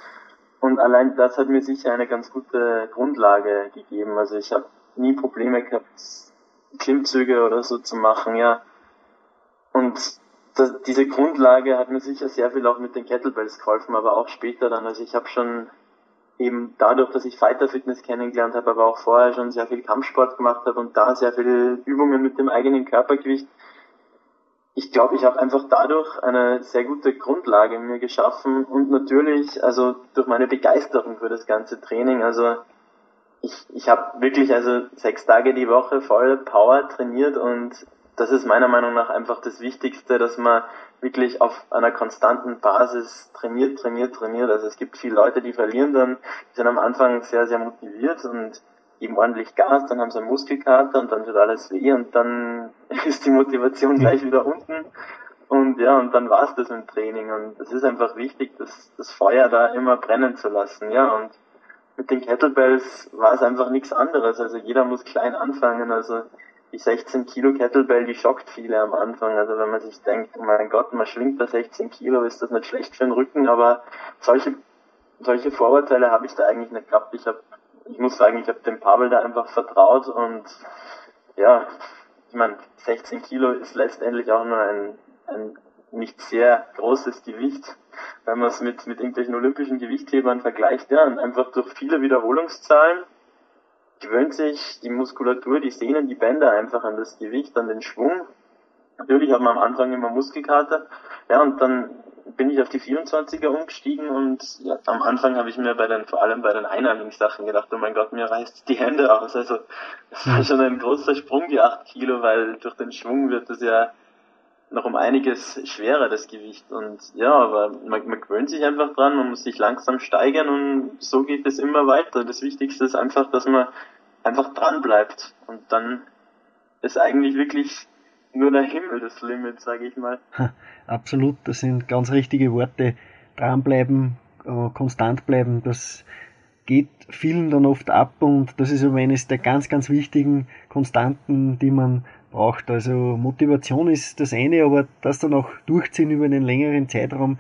Und allein das hat mir sicher eine ganz gute Grundlage gegeben. Also ich habe nie Probleme gehabt, Klimmzüge oder so zu machen, ja. Und das, diese Grundlage hat mir sicher sehr viel auch mit den Kettlebells geholfen, aber auch später dann. Also ich habe schon eben dadurch, dass ich Fighter Fitness kennengelernt habe, aber auch vorher schon sehr viel Kampfsport gemacht habe und da sehr viele Übungen mit dem eigenen Körpergewicht. Ich glaube, ich habe einfach dadurch eine sehr gute Grundlage mir geschaffen und natürlich, also durch meine Begeisterung für das ganze Training, also ich, ich habe wirklich also sechs Tage die Woche voll Power trainiert und das ist meiner Meinung nach einfach das Wichtigste, dass man wirklich auf einer konstanten Basis trainiert, trainiert, trainiert. Also es gibt viele Leute, die verlieren dann, die sind am Anfang sehr, sehr motiviert und geben ordentlich Gas, dann haben sie einen Muskelkater und dann tut alles weh und dann *laughs* ist die Motivation gleich wieder unten. Und ja, und dann war es das im Training. Und es ist einfach wichtig, das, das Feuer da immer brennen zu lassen. Ja, und mit den Kettlebells war es einfach nichts anderes. Also jeder muss klein anfangen. Also die 16 Kilo Kettlebell, die schockt viele am Anfang. Also wenn man sich denkt, oh mein Gott, man schwingt da 16 Kilo, ist das nicht schlecht für den Rücken, aber solche, solche Vorurteile habe ich da eigentlich nicht gehabt. Ich habe, ich muss sagen, ich habe dem Pavel da einfach vertraut und ja, ich meine, 16 Kilo ist letztendlich auch nur ein, ein nicht sehr großes Gewicht, wenn man es mit, mit irgendwelchen olympischen Gewichthebern vergleicht, ja, und einfach durch viele Wiederholungszahlen gewöhnt sich die Muskulatur, die Sehnen, die Bänder einfach an das Gewicht, an den Schwung. Natürlich hat man am Anfang immer Muskelkater. Ja, und dann bin ich auf die 24er umgestiegen und ja, am Anfang habe ich mir bei den, vor allem bei den Einarmingssachen gedacht, oh mein Gott, mir reißt die Hände aus. Also das war schon ein großer Sprung, die 8 Kilo, weil durch den Schwung wird es ja noch um einiges schwerer, das Gewicht. Und ja, aber man, man gewöhnt sich einfach dran, man muss sich langsam steigern und so geht es immer weiter. Das Wichtigste ist einfach, dass man einfach dran bleibt. Und dann ist eigentlich wirklich nur der Himmel das Limit, sage ich mal. Absolut, das sind ganz richtige Worte. Dranbleiben, äh, konstant bleiben, das geht vielen dann oft ab und das ist aber eines der ganz, ganz wichtigen Konstanten, die man braucht. Also Motivation ist das eine, aber das dann auch durchziehen über einen längeren Zeitraum,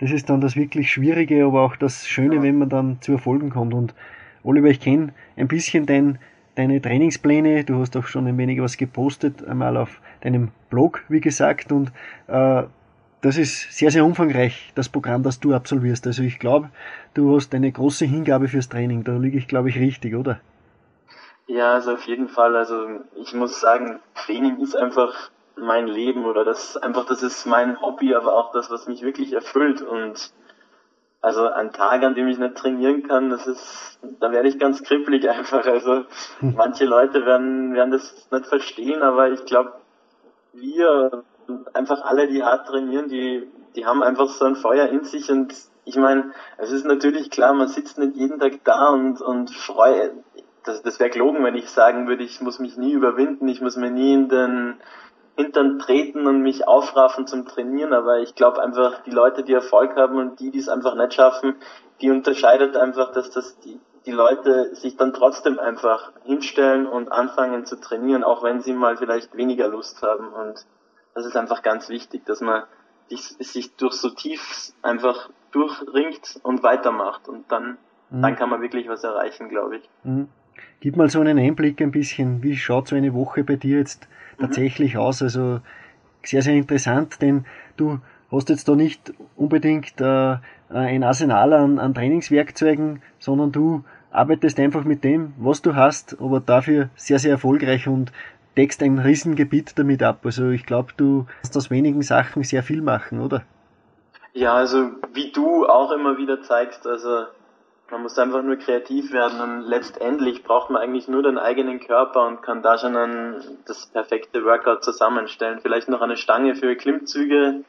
das ist dann das wirklich Schwierige, aber auch das Schöne, wenn man dann zu Erfolgen kommt. Und Oliver, ich kenne ein bisschen dein, deine Trainingspläne, du hast auch schon ein wenig was gepostet, einmal auf deinem Blog, wie gesagt, und äh, das ist sehr, sehr umfangreich, das Programm, das du absolvierst. Also ich glaube, du hast eine große Hingabe fürs Training. Da liege ich, glaube ich, richtig, oder? Ja, also auf jeden Fall. Also ich muss sagen, Training ist einfach mein Leben oder das einfach, das ist mein Hobby, aber auch das, was mich wirklich erfüllt. Und also ein Tag, an dem ich nicht trainieren kann, das ist, da werde ich ganz kribbelig einfach. Also hm. manche Leute werden, werden das nicht verstehen, aber ich glaube, wir einfach alle, die hart trainieren, die, die haben einfach so ein Feuer in sich und ich meine, es ist natürlich klar, man sitzt nicht jeden Tag da und, und freut, das, das wäre gelogen, wenn ich sagen würde, ich muss mich nie überwinden, ich muss mir nie in den Hintern treten und mich aufraffen zum Trainieren, aber ich glaube einfach, die Leute, die Erfolg haben und die, die es einfach nicht schaffen, die unterscheidet einfach, dass das die, die Leute sich dann trotzdem einfach hinstellen und anfangen zu trainieren, auch wenn sie mal vielleicht weniger Lust haben. Und das ist einfach ganz wichtig, dass man sich, sich durch so tief einfach durchringt und weitermacht und dann, mhm. dann kann man wirklich was erreichen, glaube ich. Mhm. Gib mal so einen Einblick ein bisschen, wie schaut so eine Woche bei dir jetzt mhm. tatsächlich mhm. aus? Also sehr, sehr interessant, denn du hast jetzt da nicht unbedingt äh, ein Arsenal an, an Trainingswerkzeugen, sondern du arbeitest einfach mit dem, was du hast, aber dafür sehr, sehr erfolgreich und deckst ein Riesengebiet damit ab. Also ich glaube, du kannst aus wenigen Sachen sehr viel machen, oder? Ja, also wie du auch immer wieder zeigst, also Man muss einfach nur kreativ werden und letztendlich braucht man eigentlich nur den eigenen Körper und kann da schon ein, das perfekte Workout zusammenstellen. Vielleicht noch eine Stange für Klimmzüge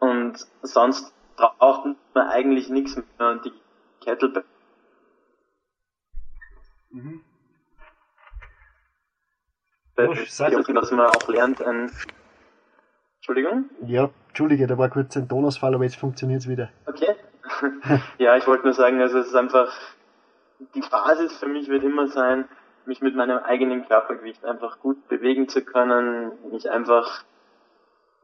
und sonst braucht man eigentlich nichts mehr und die Kettlebell. Mhm. dass man auch lernt, ein Entschuldigung? Ja, Entschuldige, da war kurz ein Tonausfall, aber jetzt funktioniert es wieder. Okay. *laughs* ja, ich wollte nur sagen, also es ist einfach, die Basis für mich wird immer sein, mich mit meinem eigenen Körpergewicht einfach gut bewegen zu können, mich einfach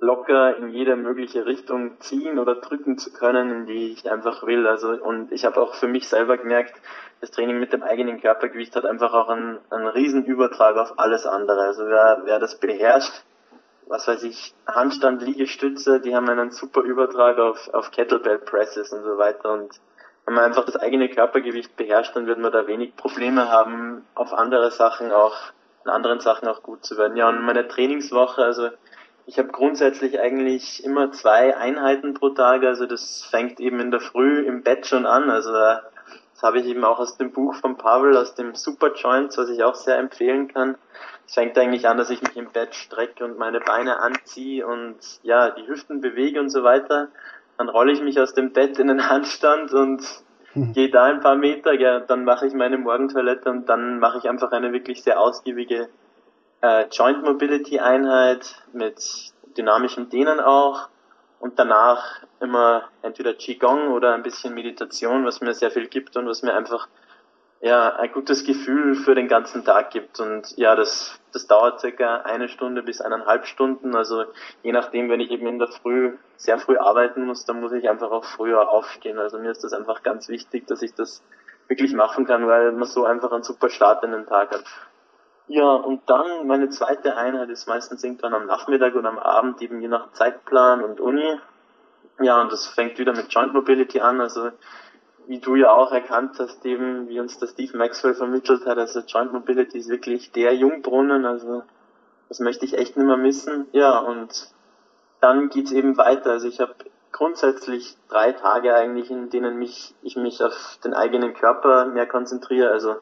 locker in jede mögliche Richtung ziehen oder drücken zu können, in die ich einfach will. Also und ich habe auch für mich selber gemerkt, das Training mit dem eigenen Körpergewicht hat einfach auch einen, einen riesen Übertrag auf alles andere. Also wer, wer das beherrscht, was weiß ich, Handstand, Liegestütze, die haben einen super Übertrag auf, auf Kettlebell Presses und so weiter. Und wenn man einfach das eigene Körpergewicht beherrscht, dann wird man da wenig Probleme haben, auf andere Sachen auch, in anderen Sachen auch gut zu werden. Ja, und meine Trainingswoche, also ich habe grundsätzlich eigentlich immer zwei Einheiten pro Tag, also das fängt eben in der Früh im Bett schon an, also das habe ich eben auch aus dem Buch von Pavel, aus dem Super Joints, was ich auch sehr empfehlen kann es fängt eigentlich an, dass ich mich im Bett strecke und meine Beine anziehe und ja, die Hüften bewege und so weiter. Dann rolle ich mich aus dem Bett in den Handstand und hm. gehe da ein paar Meter, ja, dann mache ich meine Morgentoilette und dann mache ich einfach eine wirklich sehr ausgiebige äh, Joint Mobility Einheit mit dynamischem Dehnen auch und danach immer entweder Qigong oder ein bisschen Meditation, was mir sehr viel gibt und was mir einfach ja, ein gutes Gefühl für den ganzen Tag gibt. Und ja, das, das dauert circa eine Stunde bis eineinhalb Stunden. Also je nachdem, wenn ich eben in der Früh sehr früh arbeiten muss, dann muss ich einfach auch früher aufstehen. Also mir ist das einfach ganz wichtig, dass ich das wirklich machen kann, weil man so einfach einen super Start in den Tag hat. Ja, und dann meine zweite Einheit ist meistens irgendwann am Nachmittag oder am Abend, eben je nach Zeitplan und Uni. Ja, und das fängt wieder mit Joint Mobility an. Also wie du ja auch erkannt hast, eben wie uns der Steve Maxwell vermittelt hat, also Joint Mobility ist wirklich der Jungbrunnen, also das möchte ich echt nicht mehr missen. Ja, und dann geht's eben weiter. Also ich habe grundsätzlich drei Tage eigentlich, in denen mich, ich mich auf den eigenen Körper mehr konzentriere, also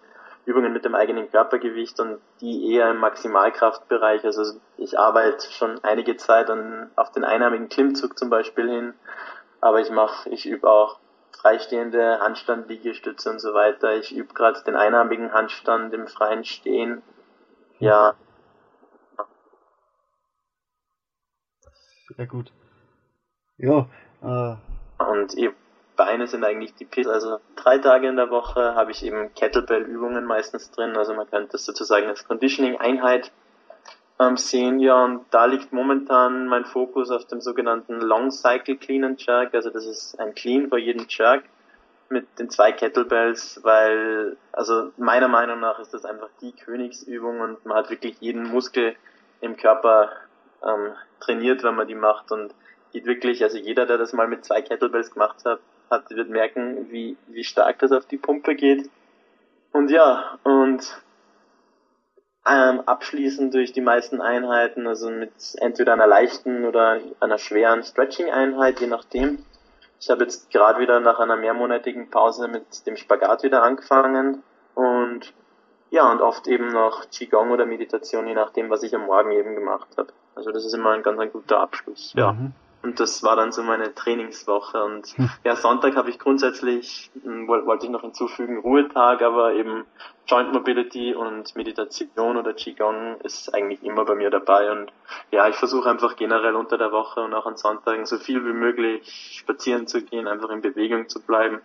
Übungen mit dem eigenen Körpergewicht und die eher im Maximalkraftbereich. Also ich arbeite schon einige Zeit an, auf den einarmigen Klimmzug zum Beispiel hin, aber ich mache, ich übe auch freistehende Handstand, Liegestütze und so weiter. Ich übe gerade den einarmigen Handstand im freien Stehen. Ja. Sehr gut. Ja. Äh. Und eben Beine sind eigentlich die Piste. Also drei Tage in der Woche habe ich eben Kettlebell-Übungen meistens drin. Also man könnte das sozusagen als Conditioning-Einheit ähm, sehen. Ja, und da liegt momentan mein Fokus auf dem sogenannten Long Cycle Clean and Jerk. Also das ist ein Clean vor jedem Jerk mit den zwei Kettlebells, weil, also meiner Meinung nach ist das einfach die Königsübung und man hat wirklich jeden Muskel im Körper ähm, trainiert, wenn man die macht und geht wirklich, also jeder, der das mal mit zwei Kettlebells gemacht hat, hat wird merken, wie, wie stark das auf die Pumpe geht. Und ja, und ähm, abschließen durch die meisten Einheiten, also mit entweder einer leichten oder einer schweren Stretching-Einheit, je nachdem. Ich habe jetzt gerade wieder nach einer mehrmonatigen Pause mit dem Spagat wieder angefangen und ja, und oft eben noch Qigong oder Meditation, je nachdem, was ich am Morgen eben gemacht habe. Also das ist immer ein ganz ein guter Abschluss. Ja. Mhm. Und das war dann so meine Trainingswoche. Und hm. ja, Sonntag habe ich grundsätzlich, hm, wollte ich noch hinzufügen, Ruhetag, aber eben Joint Mobility und Meditation oder Qigong ist eigentlich immer bei mir dabei. Und ja, ich versuche einfach generell unter der Woche und auch an Sonntagen so viel wie möglich spazieren zu gehen, einfach in Bewegung zu bleiben,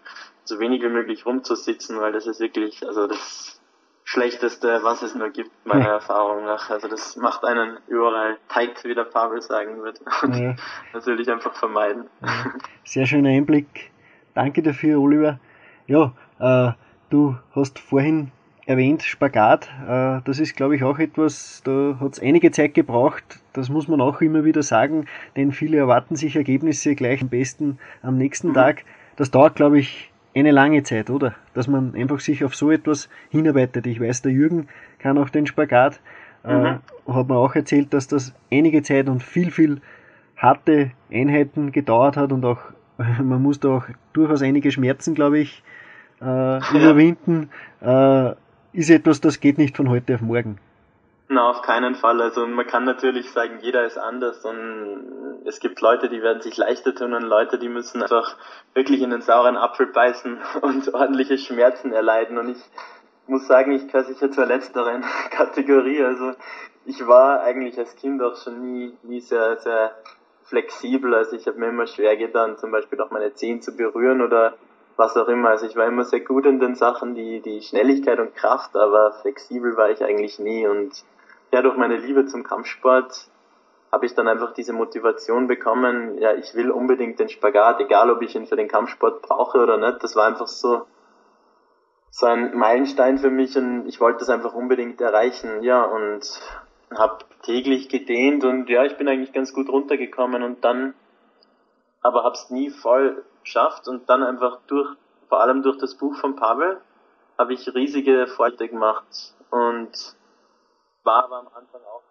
so wenig wie möglich rumzusitzen, weil das ist wirklich, also das Schlechteste, was es nur gibt, meiner ja. Erfahrung nach. Also das macht einen überall tight, wie der Pavel sagen wird. *laughs* Und ja. das will ich einfach vermeiden. Sehr schöner Einblick. Danke dafür, Oliver. Ja, äh, du hast vorhin erwähnt, Spagat. Äh, das ist, glaube ich, auch etwas, da hat es einige Zeit gebraucht. Das muss man auch immer wieder sagen, denn viele erwarten sich Ergebnisse gleich am besten am nächsten mhm. Tag. Das dauert, glaube ich, eine lange Zeit, oder? Dass man einfach sich auf so etwas hinarbeitet. Ich weiß, der Jürgen kann auch den Spagat. Äh, mhm. Äh, hat mir auch erzählt, dass das einige Zeit und viel, viel harte Einheiten gedauert hat und auch *laughs* man musste auch durchaus einige Schmerzen, glaube ich, äh, überwinden, äh, ist etwas, das geht nicht von heute auf morgen. Na, auf keinen Fall. Also man kann natürlich sagen, jeder ist anders und es gibt Leute, die werden sich leichter tun und Leute, die müssen einfach wirklich in den sauren Apfel beißen *laughs* und ordentliche Schmerzen erleiden. Und ich muss sagen, ich gehöre sicher zur letzteren *laughs* Kategorie. Also ich war eigentlich als Kind auch schon nie, nie sehr, sehr flexibel. Also ich habe mir immer schwer getan, zum Beispiel auch meine Zehen zu berühren oder was auch immer. Also ich war immer sehr gut in den Sachen, die, die Schnelligkeit und Kraft, aber flexibel war ich eigentlich nie. Und ja, durch meine Liebe zum Kampfsport habe ich dann einfach diese Motivation bekommen, ja, ich will unbedingt den Spagat, egal ob ich ihn für den Kampfsport brauche oder nicht. Das war einfach so, so ein Meilenstein für mich und ich wollte das einfach unbedingt erreichen. Ja, und habe täglich gedehnt und ja, ich bin eigentlich ganz gut runtergekommen und dann aber habe es nie voll geschafft und dann einfach durch, vor allem durch das Buch von Pavel, habe ich riesige Fortschritte gemacht und war aber am Anfang auch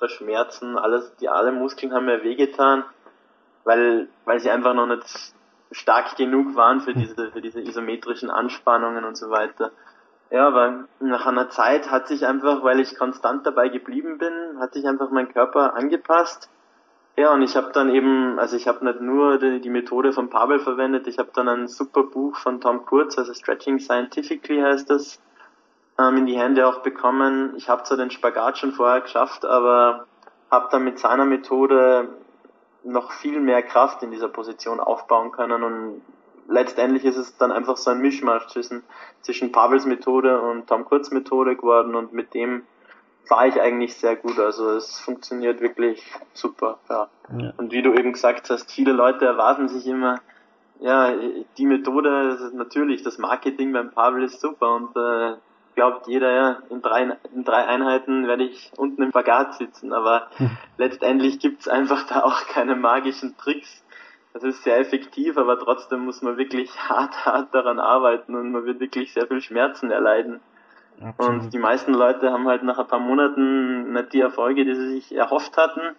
Verschmerzen, alles, die alle Muskeln haben mir wehgetan, weil, weil sie einfach noch nicht stark genug waren für diese, für diese isometrischen Anspannungen und so weiter. Ja, aber nach einer Zeit hat sich einfach, weil ich konstant dabei geblieben bin, hat sich einfach mein Körper angepasst. Ja, und ich habe dann eben, also ich habe nicht nur die, die, Methode von Pavel verwendet, ich habe dann ein super Buch von Tom Kurz, also Stretching Scientifically heißt das, ähm, in die Hände auch bekommen. Ich habe zwar den Spagat schon vorher geschafft, aber habe dann mit seiner Methode noch viel mehr Kraft in dieser Position aufbauen können und letztendlich ist es dann einfach so ein Mischmasch zwischen, zwischen Pavels Methode und Tom Kurz Methode geworden und mit dem fahre ich eigentlich sehr gut. Also es funktioniert wirklich super. Ja. ja. Und wie du eben gesagt hast, viele Leute erwarten sich immer, ja, die Methode, natürlich, das Marketing beim Pavel ist super und äh, glaubt jeder, ja, in drei, in drei Einheiten werde ich unten im Spagat sitzen, aber *laughs* hm. letztendlich gibt's einfach da auch keine magischen Tricks. Das ist sehr effektiv, aber trotzdem muss man wirklich *laughs* hart, hart daran arbeiten und man wird wirklich sehr viel Schmerzen erleiden. Absolut. Und die meisten Leute haben halt nach ein paar Monaten nicht die Erfolge, die sie sich erhofft hatten.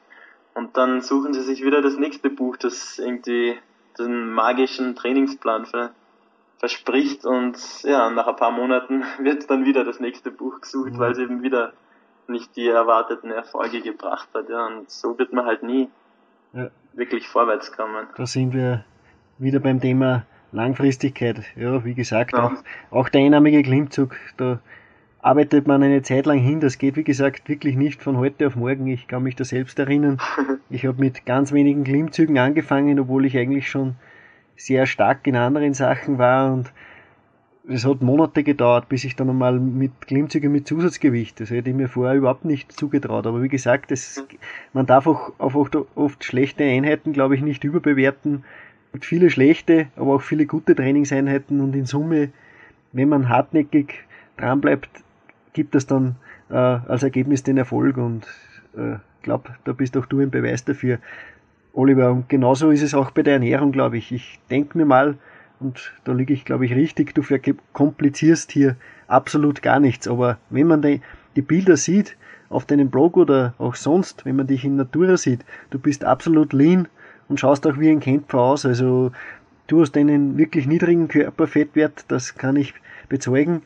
Und dann suchen sie sich wieder das nächste Buch, das irgendwie den magischen Trainingsplan für, verspricht. Und ja, nach ein paar Monaten *laughs* wird dann wieder das nächste Buch gesucht, mhm. weil es eben wieder nicht die erwarteten Erfolge gebracht hat. Ja, und so wird man halt nie ja. wirklich vorwärts kommen. Da sind wir wieder beim Thema Langfristigkeit. Ja, wie gesagt, ja. Auch, auch der einnahmige Klimmzug, da arbeitet man eine Zeit lang hin. Das geht, wie gesagt, wirklich nicht von heute auf morgen. Ich kann mich da selbst erinnern. *laughs* Ich habe mit ganz wenigen Klimmzügen angefangen, obwohl ich eigentlich schon sehr stark in anderen Sachen war und es hat Monate gedauert, bis ich dann einmal mit Klimmzügen mit Zusatzgewicht, das hätte ich mir vorher überhaupt nicht zugetraut. Aber wie gesagt, das, man darf auch auf oft, schlechte Einheiten, glaube ich, nicht überbewerten. Es viele schlechte, aber auch viele gute Trainingseinheiten und in Summe, wenn man hartnäckig dranbleibt, gibt es dann äh, als Ergebnis den Erfolg und äh, glaube, da bist auch du ein Beweis dafür, Oliver. Und genauso ist es auch bei der Ernährung, glaube ich. Ich denke mir mal, und da liege ich, glaube ich, richtig, du verkomplizierst hier absolut gar nichts. Aber wenn man die, Bilder sieht, auf deinem Blog oder auch sonst, wenn man dich in Natura sieht, du bist absolut lean und schaust auch wie ein Kämpfer aus. Also du hast einen wirklich niedrigen Körperfettwert, das kann ich bezeugen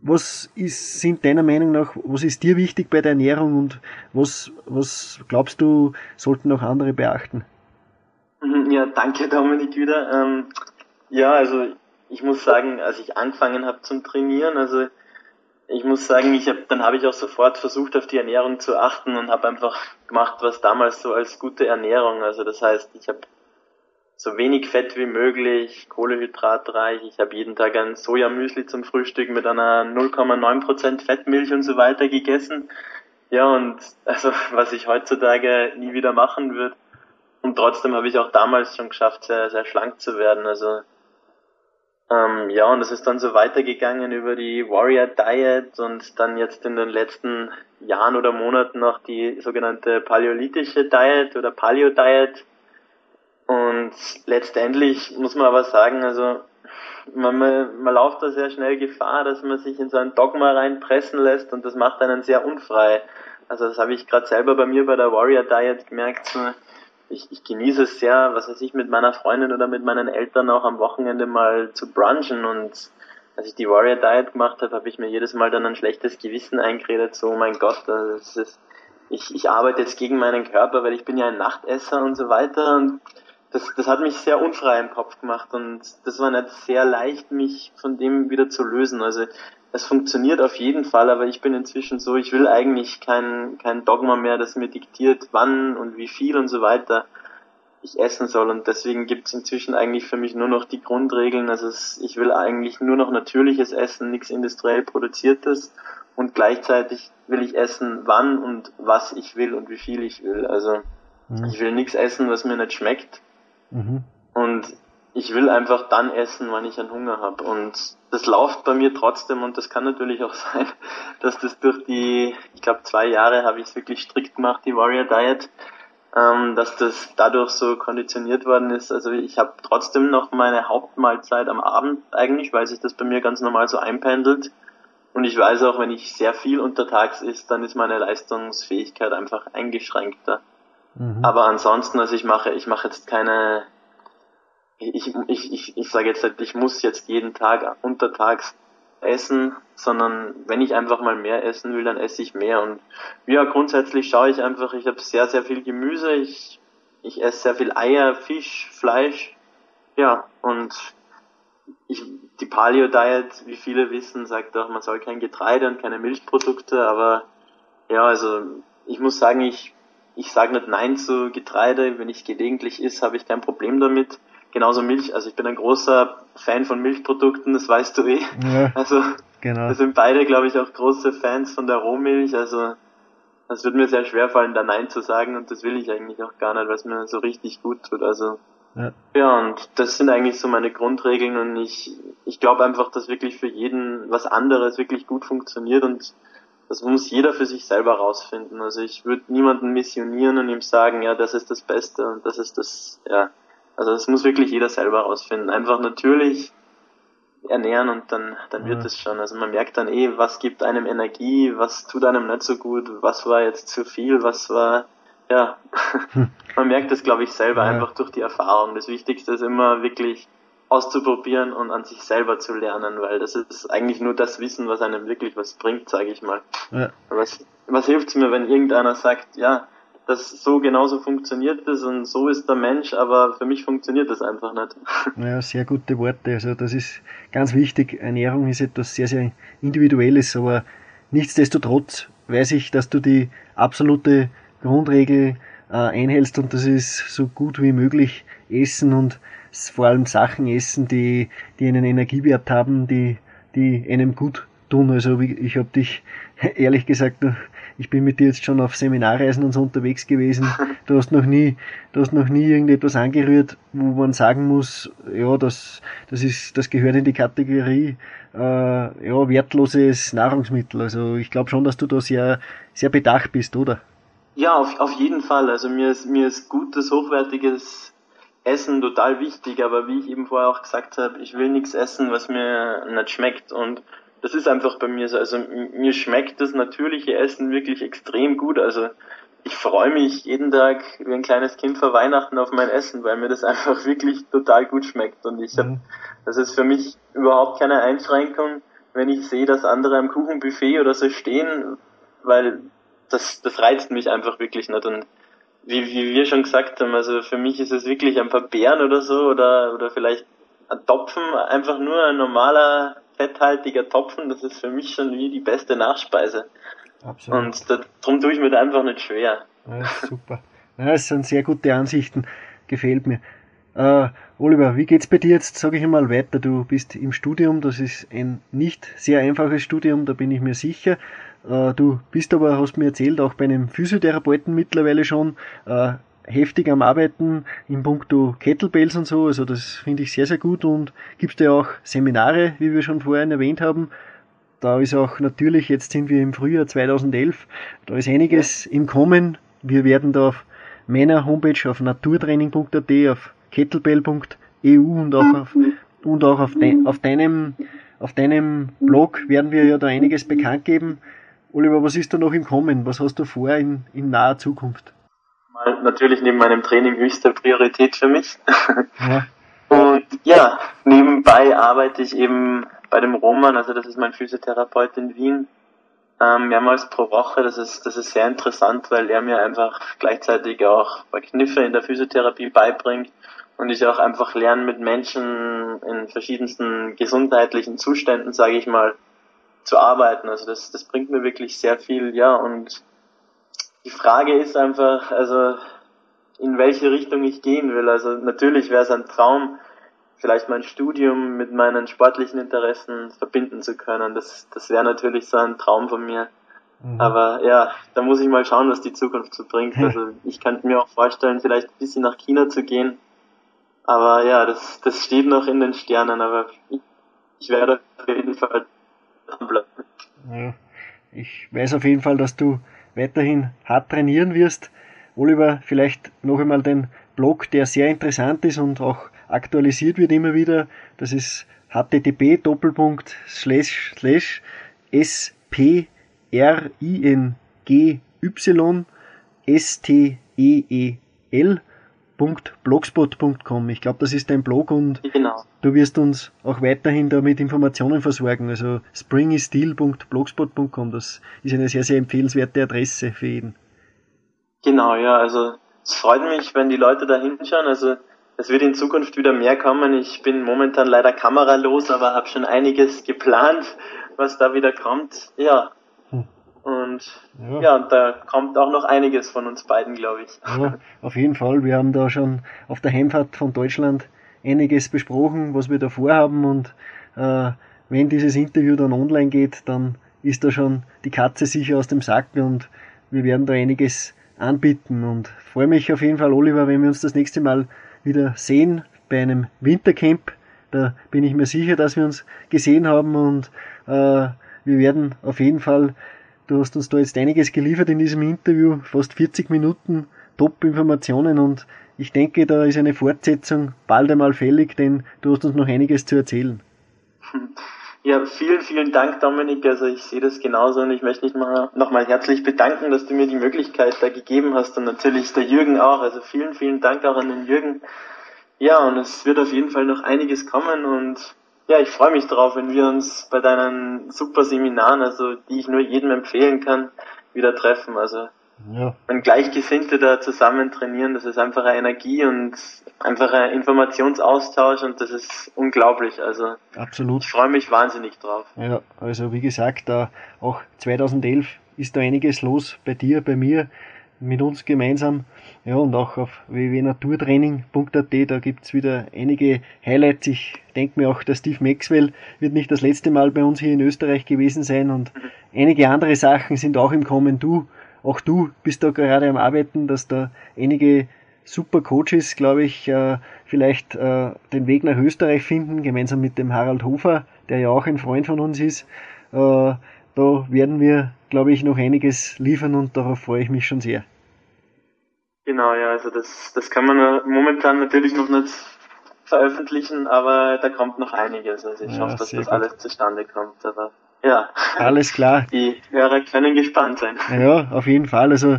was ist, sind deiner Meinung nach, was ist dir wichtig bei der Ernährung und was, was glaubst du, sollten auch andere beachten? Mhm, ja, danke *laughs* Dominik wieder. Ähm, ja, also ich muss sagen, als ich angefangen habe zum Trainieren, also ich muss sagen, ich hab, dann habe ich auch sofort versucht, auf die Ernährung zu achten und habe einfach gemacht, was damals so als gute Ernährung, also das heißt, ich habe so wenig Fett wie möglich, kohlehydratreich. Ich habe jeden Tag ein Sojamüsli zum Frühstück mit einer 0,9% Fettmilch und so weiter gegessen. Ja, und also was ich heutzutage nie wieder machen würde. Und trotzdem habe ich auch damals schon geschafft, sehr, sehr schlank zu werden. Also ähm, ja, und es ist dann so weitergegangen über die Warrior Diet und dann jetzt in den letzten Jahren oder Monaten noch die sogenannte paläolithische Diet oder Paleo Diet und letztendlich muss man aber sagen, also man, man, man läuft da sehr schnell Gefahr, dass man sich in so ein Dogma reinpressen lässt und das macht einen sehr unfrei. Also das habe ich gerade selber bei mir bei der Warrior Diet gemerkt. Ich, ich genieße es sehr, was weiß ich, mit meiner Freundin oder mit meinen Eltern auch am Wochenende mal zu brunchen und als ich die Warrior Diet gemacht habe, habe ich mir jedes Mal dann ein schlechtes Gewissen eingeredet, so, oh mein Gott, das ist, ich, ich arbeite jetzt gegen meinen Körper, weil ich bin ja ein Nachtesser und so weiter und das, das hat mich sehr unfrei im Kopf gemacht und das war nicht sehr leicht, mich von dem wieder zu lösen. Also es funktioniert auf jeden Fall, aber ich bin inzwischen so, ich will eigentlich kein, kein Dogma mehr, das mir diktiert, wann und wie viel und so weiter ich essen soll. Und deswegen gibt es inzwischen eigentlich für mich nur noch die Grundregeln. Also es, ich will eigentlich nur noch natürliches Essen, nichts industriell produziertes. Und gleichzeitig will ich essen, wann und was ich will und wie viel ich will. Also mhm. ich will nichts essen, was mir nicht schmeckt. Mhm. Und ich will einfach dann essen, wann ich einen Hunger habe. Und das läuft bei mir trotzdem und das kann natürlich auch *laughs* sein, dass das durch die, ich glaube zwei Jahre habe ich es wirklich strikt gemacht, die Warrior Diet, ähm, dass das dadurch so konditioniert worden ist. Also ich habe trotzdem noch meine Hauptmahlzeit am Abend eigentlich, weil sich das bei mir ganz normal so einpendelt. Und ich weiß auch, wenn ich sehr viel untertags ist, dann ist meine Leistungsfähigkeit einfach eingeschränkter. Mhm. Aber ansonsten, also ich mache, ich mache jetzt keine, ich, ich, ich, ich sage jetzt, ich muss jetzt jeden Tag untertags essen, sondern wenn ich einfach mal mehr essen will, dann esse ich mehr. Und ja, grundsätzlich schaue ich einfach, ich habe sehr, sehr viel Gemüse, ich, ich esse sehr viel Eier, Fisch, Fleisch, ja, und ich, die Paleo Diet, wie viele wissen, sagt auch, man soll kein Getreide und keine Milchprodukte, aber ja, also ich muss sagen, ich, ich sage nicht Nein zu Getreide, wenn ich gelegentlich isst, habe ich kein Problem damit genauso Milch, also ich bin ein großer Fan von Milchprodukten, das weißt du eh. Ja, also genau. wir sind beide, glaube ich, auch große Fans von der Rohmilch, also das wird mir sehr schwer fallen, da Nein zu sagen und das will ich eigentlich auch gar nicht, weil es mir so richtig gut tut. Also ja. ja, und das sind eigentlich so meine Grundregeln und ich, ich glaube einfach, dass wirklich für jeden was anderes wirklich gut funktioniert und das muss jeder für sich selber rausfinden. Also ich würde niemanden missionieren und ihm sagen, ja, das ist das Beste und das ist das, ja, also das muss wirklich jeder selber rausfinden. Einfach natürlich ernähren und dann, dann wird es schon. Also man merkt dann eh, was gibt einem Energie, was tut einem nicht so gut, was war jetzt zu viel, was war, ja, hm. *laughs* man merkt das glaube ich selber ja. einfach durch die Erfahrung. Das Wichtigste ist immer wirklich auszuprobieren und an sich selber zu lernen, weil das ist eigentlich nur das Wissen, was einem wirklich was bringt, sage ich mal. Ja. Was, was hilft's mir, wenn irgendeiner sagt, ja, das so genauso funktioniert das und so ist der Mensch, aber für mich funktioniert das einfach nicht. *laughs* Ja, sehr gute Worte. Also das ist ganz wichtig. Ernährung ist etwas sehr, sehr Individuelles, aber nichtsdestotrotz weiß ich, dass du die absolute Grundregel äh, einhältst und das ist so gut wie möglich essen und vor allem Sachen essen, die, die einen Energiewert haben, die, die einem gut tun. Also ich habe dich *laughs* ehrlich gesagt ich bin mit dir jetzt schon auf Seminarreisen und so unterwegs gewesen. *laughs* Du hast noch nie, du hast noch nie irgendetwas angerührt, wo man sagen muss, ja, das, das ist, das gehört in die Kategorie, äh, ja, wertloses Nahrungsmittel. Also ich glaube schon, dass du da sehr, sehr bedacht bist, oder? Ja, auf, auf jeden Fall. Also mir ist, mir ist gutes, hochwertiges Essen total wichtig, aber wie ich eben vorher auch gesagt habe, ich will nichts essen, was mir nicht schmeckt und das ist einfach bei mir so. Also mir schmeckt das natürliche Essen wirklich extrem gut. Also ich freue mich jeden Tag wie ein kleines Kind vor Weihnachten auf mein Essen, weil mir das *laughs* einfach wirklich total gut schmeckt. Und ich habe, mhm. das ist für mich überhaupt keine Einschränkung, wenn ich sehe, dass andere am Kuchenbuffet oder so stehen, weil das, das reizt mich einfach wirklich nicht. Und wie, wie wir schon gesagt haben, also für mich ist es wirklich ein paar Beeren oder so oder, oder vielleicht ein Topfen, einfach nur ein normaler fetthaltiger Topfen, das ist für mich schon wie die beste Nachspeise. Absolut. Und da, darum tue ich mir da einfach nicht schwer. Ja, super. Ja, das sind sehr gute Ansichten. Gefällt mir. Äh, Oliver, wie geht's bei dir jetzt, sage ich einmal, weiter? Du bist im Studium, das ist ein nicht sehr einfaches Studium, da bin ich mir sicher. Äh, du bist aber, hast mir erzählt, auch bei einem Physiotherapeuten mittlerweile schon. Äh, heftig am Arbeiten in puncto Kettlebells und so, also das finde ich sehr, sehr gut und gibst ja auch Seminare, wie wir schon vorhin erwähnt haben. Da ist auch natürlich, jetzt sind wir im Frühjahr 2011, da ist einiges im Kommen. Wir werden da auf meiner Homepage auf naturtraining.at, auf kettlebell.eu und auch auf, und auch auf, de, auf deinem, auf deinem Blog werden wir ja da einiges bekannt geben. Oliver, was ist da noch im Kommen? Was hast du vor in, in naher Zukunft? natürlich neben meinem Training höchste Priorität für mich. Ja. *laughs* Und ja, nebenbei arbeite ich eben bei dem Roman, also das ist mein Physiotherapeut in Wien, ähm, mehrmals pro Woche. Das ist, das ist sehr interessant, weil er mir einfach gleichzeitig auch bei Kniffe in der Physiotherapie beibringt und ich auch einfach lerne mit Menschen in verschiedensten gesundheitlichen Zuständen, sage ich mal, zu arbeiten. Also das, das bringt mir wirklich sehr viel, ja, und die Frage ist einfach, also in welche Richtung ich gehen will. Also natürlich wäre es ein Traum, vielleicht mein Studium mit meinen sportlichen Interessen verbinden zu können. Das, das wäre natürlich so ein Traum von mir. Mhm. Aber ja, da muss ich mal schauen, was die Zukunft so bringt. *laughs* Also ich könnte mir auch vorstellen, vielleicht ein bisschen nach China zu gehen. Aber ja, das, das steht noch in den Sternen. Aber ich, ich werde auf jeden Fall. Ja, ich weiß auf jeden Fall, dass du weiterhin hart trainieren wirst. Oliver, vielleicht noch einmal den Blog, der sehr interessant ist und auch aktualisiert wird immer wieder. Das ist http doppelpunkt slash slash s p r i n g y s t e e l blogspot.com. Ich glaube, das ist dein Blog und genau. du wirst uns auch weiterhin da mit Informationen versorgen. Also springisteel.blogspot.com, das ist eine sehr, sehr empfehlenswerte Adresse für jeden. Genau, ja, also es freut mich, wenn die Leute da hinschauen. Also es wird in Zukunft wieder mehr kommen. Ich bin momentan leider kameralos, aber habe schon einiges geplant, was da wieder kommt. Ja, und ja. ja, da kommt auch noch einiges von uns beiden, glaube ich. Ja, auf jeden Fall. Wir haben da schon auf der Heimfahrt von Deutschland einiges besprochen, was wir da vorhaben. Und äh, wenn dieses Interview dann online geht, dann ist da schon die Katze sicher aus dem Sack und wir werden da einiges anbieten. Und freue mich auf jeden Fall, Oliver, wenn wir uns das nächste Mal wieder sehen bei einem Wintercamp. Da bin ich mir sicher, dass wir uns gesehen haben und äh, wir werden auf jeden Fall Du hast uns da jetzt einiges geliefert in diesem Interview, fast 40 Minuten Top-Informationen und ich denke, da ist eine Fortsetzung bald einmal fällig, denn du hast uns noch einiges zu erzählen. *laughs* Ja, vielen, vielen Dank, Dominik. Also ich sehe das genauso und ich möchte mich nochmal herzlich bedanken, dass du mir die Möglichkeit da gegeben hast und natürlich der Jürgen auch. Also vielen, vielen Dank auch an den Jürgen. Ja, und es wird auf jeden Fall noch einiges kommen und ja, ich freue mich drauf, wenn wir uns bei deinen super Seminaren, also die ich nur jedem empfehlen kann, wieder treffen. Also ja. wenn Gleichgesinnte da zusammen trainieren, das ist einfach eine Energie und einfach ein Informationsaustausch und das ist unglaublich. Also absolut. Ich freue mich wahnsinnig drauf. Ja, also wie gesagt, da auch 2011 ist da einiges los bei dir, bei mir mit uns gemeinsam. Ja, und auch auf www.naturtraining.at, da gibt's wieder einige Highlights. Ich denke mir auch, der Steve Maxwell wird nicht das letzte Mal bei uns hier in Österreich gewesen sein und einige andere Sachen sind auch im Kommen. Du, auch du bist da gerade am Arbeiten, dass da einige super Coaches, glaube ich, äh, vielleicht äh, den Weg nach Österreich finden, gemeinsam mit dem Harald Hofer, der ja auch ein Freund von uns ist. Äh, da werden wir, glaube ich, noch einiges liefern und darauf freue ich mich schon sehr. Genau, ja, also das, das kann man momentan natürlich noch nicht veröffentlichen, aber da kommt noch einiges. Also ich ja, hoffe, dass das gut. alles zustande kommt. Aber ja. Alles klar. *laughs* Die Hörer können gespannt sein. Ja, auf jeden Fall. Also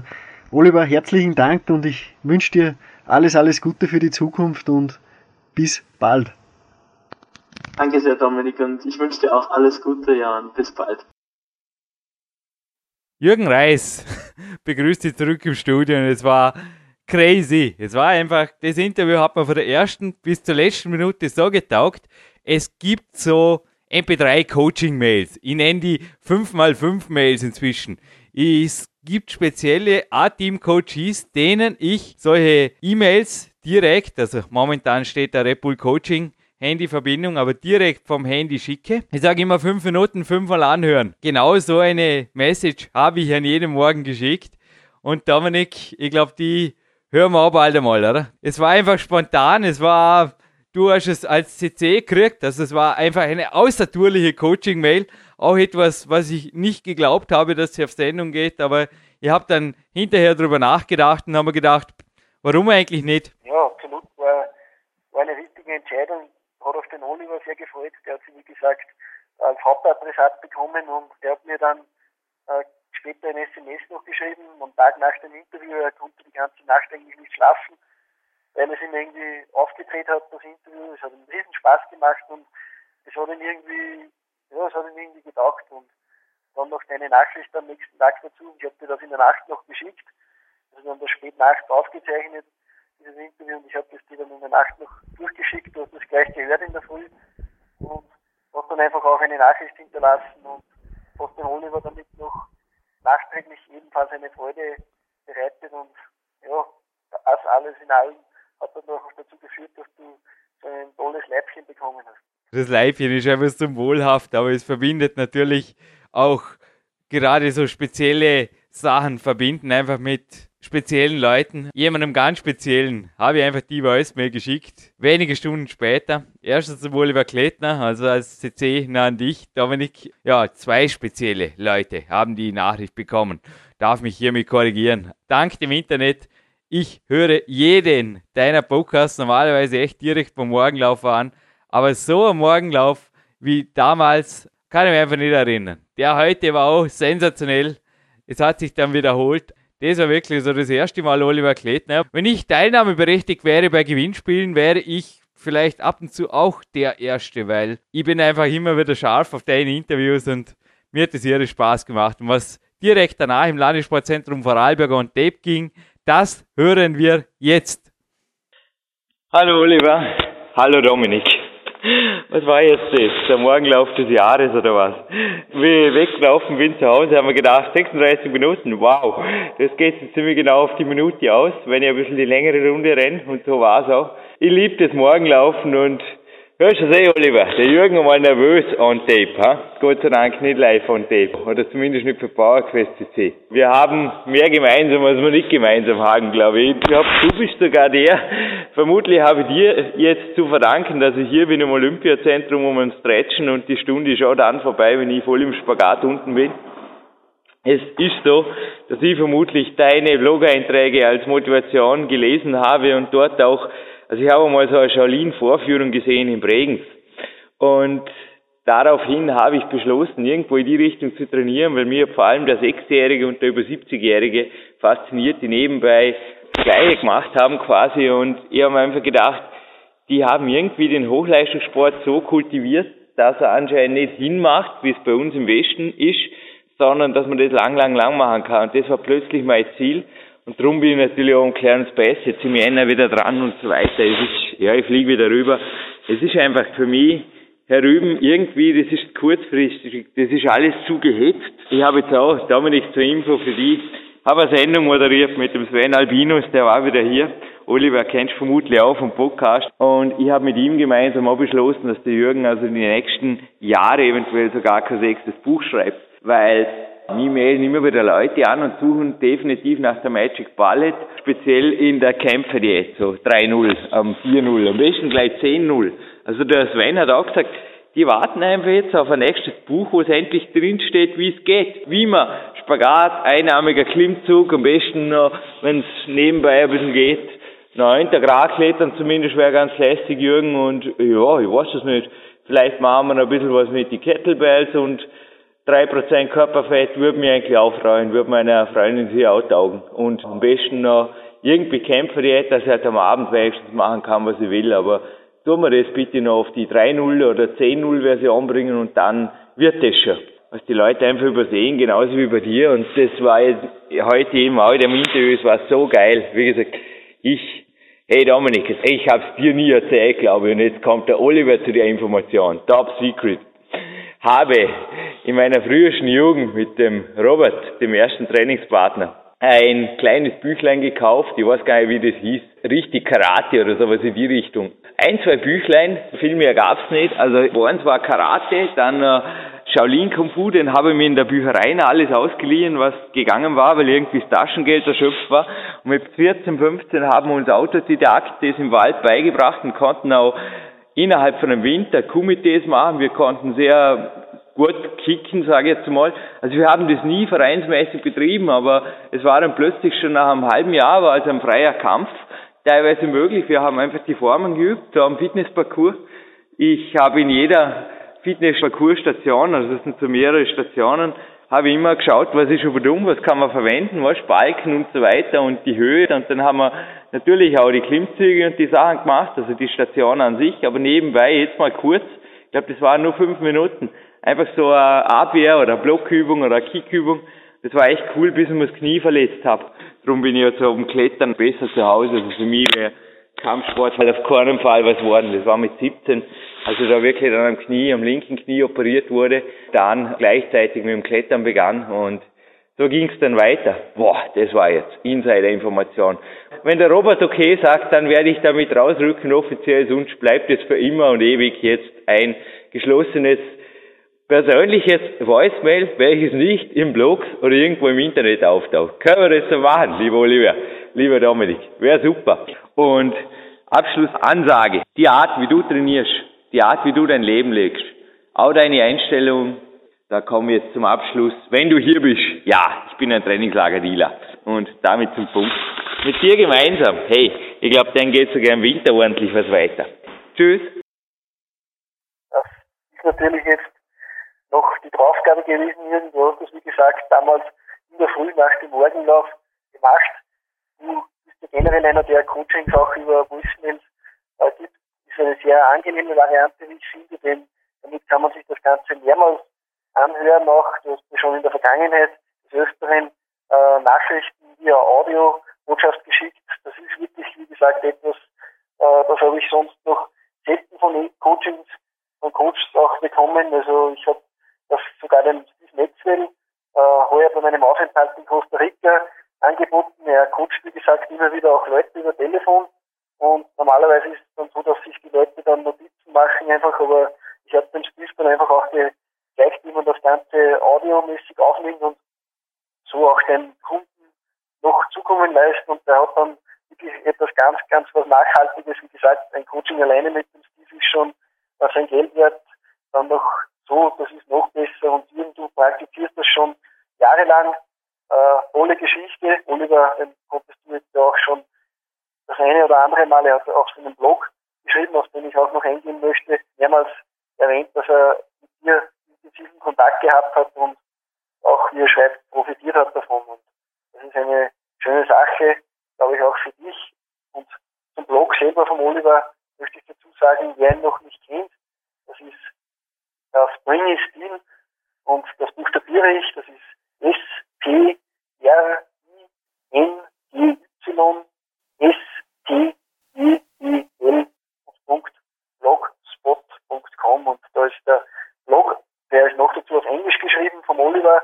Oliver, herzlichen Dank und ich wünsche dir alles, alles Gute für die Zukunft und bis bald. Danke sehr, Dominik, und ich wünsche dir auch alles Gute, ja, und bis bald. Jürgen Reis *laughs* begrüßt dich zurück im Studio und es war crazy. Es war einfach, das Interview hat mir von der ersten bis zur letzten Minute so getaugt. Es gibt so MP3 Coaching Mails. Ich nenne die 5x5 Mails inzwischen. Es gibt spezielle A-Team Coaches, denen ich solche E-Mails direkt, also momentan steht da Red Bull Coaching, Handyverbindung, aber direkt vom Handy schicke. Ich sage immer fünf Minuten, fünfmal anhören. Genau so eine Message habe ich an jedem Morgen geschickt. Und Dominik, ich glaube, die hören wir auch bald einmal, oder? Es war einfach spontan, es war, du hast es als CC gekriegt, also es war einfach eine außertourliche Coaching-Mail. Auch etwas, was ich nicht geglaubt habe, dass sie auf Sendung geht, aber ich habe dann hinterher darüber nachgedacht und habe mir gedacht, warum eigentlich nicht? Ja, absolut, war, war eine richtige Entscheidung hat auf den Oliver sehr gefreut. Der hat sie, wie gesagt, als Hauptadressat bekommen und der hat mir dann äh, später ein SMS noch geschrieben, am Tag nach dem Interview, er konnte die ganze Nacht eigentlich nicht schlafen, weil es ihm irgendwie aufgedreht hat, das Interview. Es hat ihm riesen Spaß gemacht und es hat ihn irgendwie, ja, es hat ihn irgendwie getaugt und dann noch deine Nachricht am nächsten Tag dazu. Ich habe dir das in der Nacht noch geschickt. Also wir haben das spät nachts aufgezeichnet, dieses Interview, und ich habe das dir dann in der Nacht noch durchgeschickt. Du hast das gleich gehört in der Früh und hast dann einfach auch eine Nachricht hinterlassen und hast den Oliver damit noch nachträglich ebenfalls eine Freude bereitet und ja, das alles in allem hat dann noch dazu geführt, dass du so ein tolles Leibchen bekommen hast. Das Leibchen ist einfach symbolhaft, aber es verbindet natürlich auch gerade so spezielle Sachen verbinden, einfach mit speziellen Leuten. Jemandem ganz speziellen habe ich einfach die Voicemail geschickt. Wenige Stunden später. Erstens zum Oliver Klettner, also als CC nah an dich, Dominik. Ja, zwei spezielle Leute haben die Nachricht bekommen. Darf mich hiermit korrigieren. Dank dem Internet. Ich höre jeden deiner Podcasts normalerweise echt direkt beim Morgenlauf an. Aber so ein Morgenlauf wie damals kann ich mich einfach nicht erinnern. Der heute war auch sensationell. Es hat sich dann wiederholt. Das war wirklich so das erste Mal Oliver Kletner. Wenn ich teilnahmeberechtigt wäre bei Gewinnspielen, wäre ich vielleicht ab und zu auch der Erste, weil ich bin einfach immer wieder scharf auf deine Interviews und mir hat das irre Spaß gemacht. Und was direkt danach im Landessportzentrum Vorarlberg und Tape ging, das hören wir jetzt. Hallo Oliver, hallo Dominik. Was war jetzt das? Der Morgenlauf des Jahres oder was? Wie ich weggelaufen bin zu Hause, haben wir gedacht, 36 Minuten, wow, das geht ziemlich genau auf die Minute aus, wenn ich ein bisschen die längere Runde renne und so war es auch. Ich liebe das Morgenlaufen und Hörst du eh, Oliver? Der Jürgen war nervös on tape, ha? Gott sei Dank nicht live on tape. Oder zumindest nicht für PowerQuest CC. Wir haben mehr gemeinsam, als wir nicht gemeinsam haben, glaube ich. Ich glaube, du bist sogar der. Vermutlich habe ich dir jetzt zu verdanken, dass ich hier bin im Olympiazentrum um ein Stretchen und die Stunde ist auch dann vorbei, wenn ich voll im Spagat unten bin. Es ist so, dass ich vermutlich deine Blog-Einträge als Motivation gelesen habe und dort auch also ich habe mal so eine Shaolin-Vorführung gesehen in Bregenz. Und daraufhin habe ich beschlossen, irgendwo in die Richtung zu trainieren, weil mir vor allem der Sechsjährige und der über 70-Jährige fasziniert, die nebenbei Gleiche gemacht haben quasi. Und ich habe mir einfach gedacht, die haben irgendwie den Hochleistungssport so kultiviert, dass er anscheinend nicht hinmacht, wie es bei uns im Westen ist, sondern dass man das lang, lang, lang machen kann. Und das war plötzlich mein Ziel. Und darum bin ich natürlich auch um Clarence Bass, jetzt sind wir einer wieder dran und so weiter. Es ist, ja, ich fliege wieder rüber. Es ist einfach für mich, Herr Rüben, irgendwie, das ist kurzfristig, das ist alles zu gehetzt. Ich habe jetzt auch, Dominik zur Info für die, habe eine Sendung moderiert mit dem Sven Albinus, der war wieder hier. Oliver kennst vermutlich auch vom Podcast. Und ich habe mit ihm gemeinsam auch beschlossen, dass der Jürgen also in den nächsten Jahren eventuell sogar kein sechstes Buch schreibt. Weil mir melden immer wieder Leute an und suchen definitiv nach der Magic Bullet, speziell in der Kämpferdiät, so 3-0, am 4-0, am besten gleich 10-0. Also der Sven hat auch gesagt, die warten einfach jetzt auf ein nächstes Buch, wo es endlich drinsteht, wie es geht. Wie man Spagat, einarmiger Klimmzug, am besten noch, wenn es nebenbei ein bisschen geht, noch Grad klettern zumindest wäre ganz lässig, Jürgen, und ja, ich weiß es nicht. Vielleicht machen wir noch ein bisschen was mit die Kettlebells und 3% Körperfett würde mich eigentlich auch freuen, würde meiner Freundin hier auch taugen. Und am besten noch irgendwie Kämpferdiät, dass ich halt am Abend wenigstens machen kann, was ich will. Aber tun wir das bitte noch auf die 3-0 oder 10-0 Version bringen und dann wird das schon. Was die Leute einfach übersehen, genauso wie bei dir. Und das war jetzt heute eben auch in dem Interview, es war so geil. Wie gesagt, ich, hey Dominik, ich hab's dir nie erzählt, glaube ich. Und jetzt kommt der Oliver zu der Information. Top Secret habe in meiner frühesten Jugend mit dem Robert, dem ersten Trainingspartner, ein kleines Büchlein gekauft, ich weiß gar nicht, wie das hieß, richtig Karate oder sowas in die Richtung. Ein, zwei Büchlein, viel mehr gab's nicht, also eins war Karate, dann äh, Shaolin Kung Fu, den habe ich mir in der Bücherei alles ausgeliehen, was gegangen war, weil irgendwie das Taschengeld erschöpft war. Und mit 14, 15 haben wir uns Autodidakt das im Wald beigebracht und konnten auch innerhalb von einem Winter Komitees machen. Wir konnten sehr gut kicken, sage ich jetzt mal. Also wir haben das nie vereinsmäßig betrieben, aber es war dann plötzlich schon nach einem halben Jahr, war also ein freier Kampf teilweise möglich. Wir haben einfach die Formen geübt, am Fitnessparcours. Ich habe in jeder Fitnessparcours-Station, also das sind so mehrere Stationen, habe ich immer geschaut, was ist über dumm, was kann man verwenden, was Balken und so weiter und die Höhe. Und dann haben wir natürlich auch die Klimmzüge und die Sachen gemacht, also die Station an sich, aber nebenbei jetzt mal kurz, ich glaube, das waren nur fünf Minuten, einfach so eine Abwehr oder Blockübung oder Kickübung. Das war echt cool, bis ich mir das Knie verletzt habe. Darum bin ich jetzt auf dem Klettern besser zu Hause. Also für mich wäre Kampfsport halt auf keinen Fall was worden. Das war mit 17 also da wirklich dann am Knie, am linken Knie operiert wurde, dann gleichzeitig mit dem Klettern begann und so ging es dann weiter. Boah, das war jetzt Insider-Information. Wenn der Robert okay sagt, dann werde ich damit rausrücken, offiziell, sonst bleibt es für immer und ewig jetzt ein geschlossenes persönliches Voicemail, welches nicht im Blogs oder irgendwo im Internet auftaucht. Können wir das so machen, lieber Oliver, lieber Dominik? Wäre super. Und Abschlussansage. Die Art, wie du trainierst, die Art, wie du dein Leben lebst, auch deine Einstellung, da kommen wir jetzt zum Abschluss. Wenn du hier bist, ja, ich bin ein Trainingslager-Dealer und damit zum Punkt. Mit dir gemeinsam, hey, ich glaube, dann geht sogar im Winter ordentlich was weiter. Tschüss. Das ist natürlich jetzt noch die Draufgabe gewesen, Jürgen. Du hast das, wie gesagt, damals in der Früh nach dem Morgenlauf gemacht. Du bist ja generell einer, der Coachings auch über Voicemails äh, gibt ist eine sehr angenehme Variante, wie ich finde, denn damit kann man sich das Ganze mehrmals anhören. Auch du hast mir schon in der Vergangenheit des Öfteren äh, Nachrichten via Audio-Botschaft geschickt. Das ist wirklich, wie gesagt, etwas, äh, das habe ich sonst noch selten von Coachings, von Coaches auch bekommen. Also ich habe das sogar dem Steve Maxwell äh, heuer bei meinem Aufenthalt in Costa Rica angeboten. Er coacht, wie gesagt, immer wieder auch Leute über Telefon. Und normalerweise ist es dann so, dass sich die Leute dann Notizen machen einfach, aber ich habe dem Steve dann einfach auch gezeigt, wie man das Ganze audiomäßig aufnimmt und so auch den Kunden noch zukommen lässt und der hat dann wirklich etwas ganz, ganz was Nachhaltiges. Wie gesagt, ein Coaching alleine mit dem Steve ist schon sein Geld wert. Dann noch so, das ist noch besser und du praktizierst das schon jahrelang. Äh, tolle Geschichte. Oliver, den konntest du jetzt ja auch schon das eine oder andere Mal, er hat auf seinem Blog geschrieben, auf den ich auch noch eingehen möchte, mehrmals erwähnt, dass er mit dir intensiven Kontakt gehabt hat und auch, wie er schreibt, profitiert hat davon. Und das ist eine schöne Sache, glaube ich, auch für dich. Und zum Blog selber vom Oliver möchte ich dazu sagen, wer ihn noch nicht kennt, das ist der Springy Stil und das buchstabiere ich, das ist S P R I N G Y S T I I L blogspot.com und da ist der Blog, der ist noch dazu auf Englisch geschrieben vom Oliver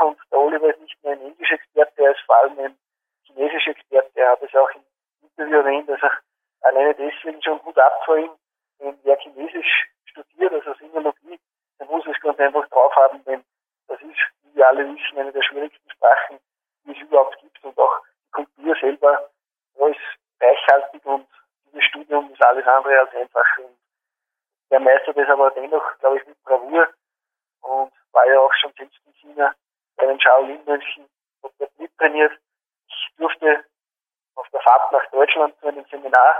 und der Oliver ist nicht nur ein Englisch-Experte, er ist vor allem ein chinesischer Experte. Er hat es auch im Interview erwähnt, dass er alleine deswegen schon gut ab wenn er Chinesisch studiert, also Sinologie, dann muss es ganz einfach drauf haben, denn das ist, wie wir alle wissen, eine der schwierigsten Sprachen, die es überhaupt gibt und auch die Kultur selber ist reichhaltig und dieses Studium ist alles andere als einfach. Und er meistert es aber dennoch, glaube ich, mit Bravour und war ja auch schon selbst in China bei den Shaolin-Mönchen und dort mittrainiert. Ich durfte auf der Fahrt nach Deutschland zu einem Seminar,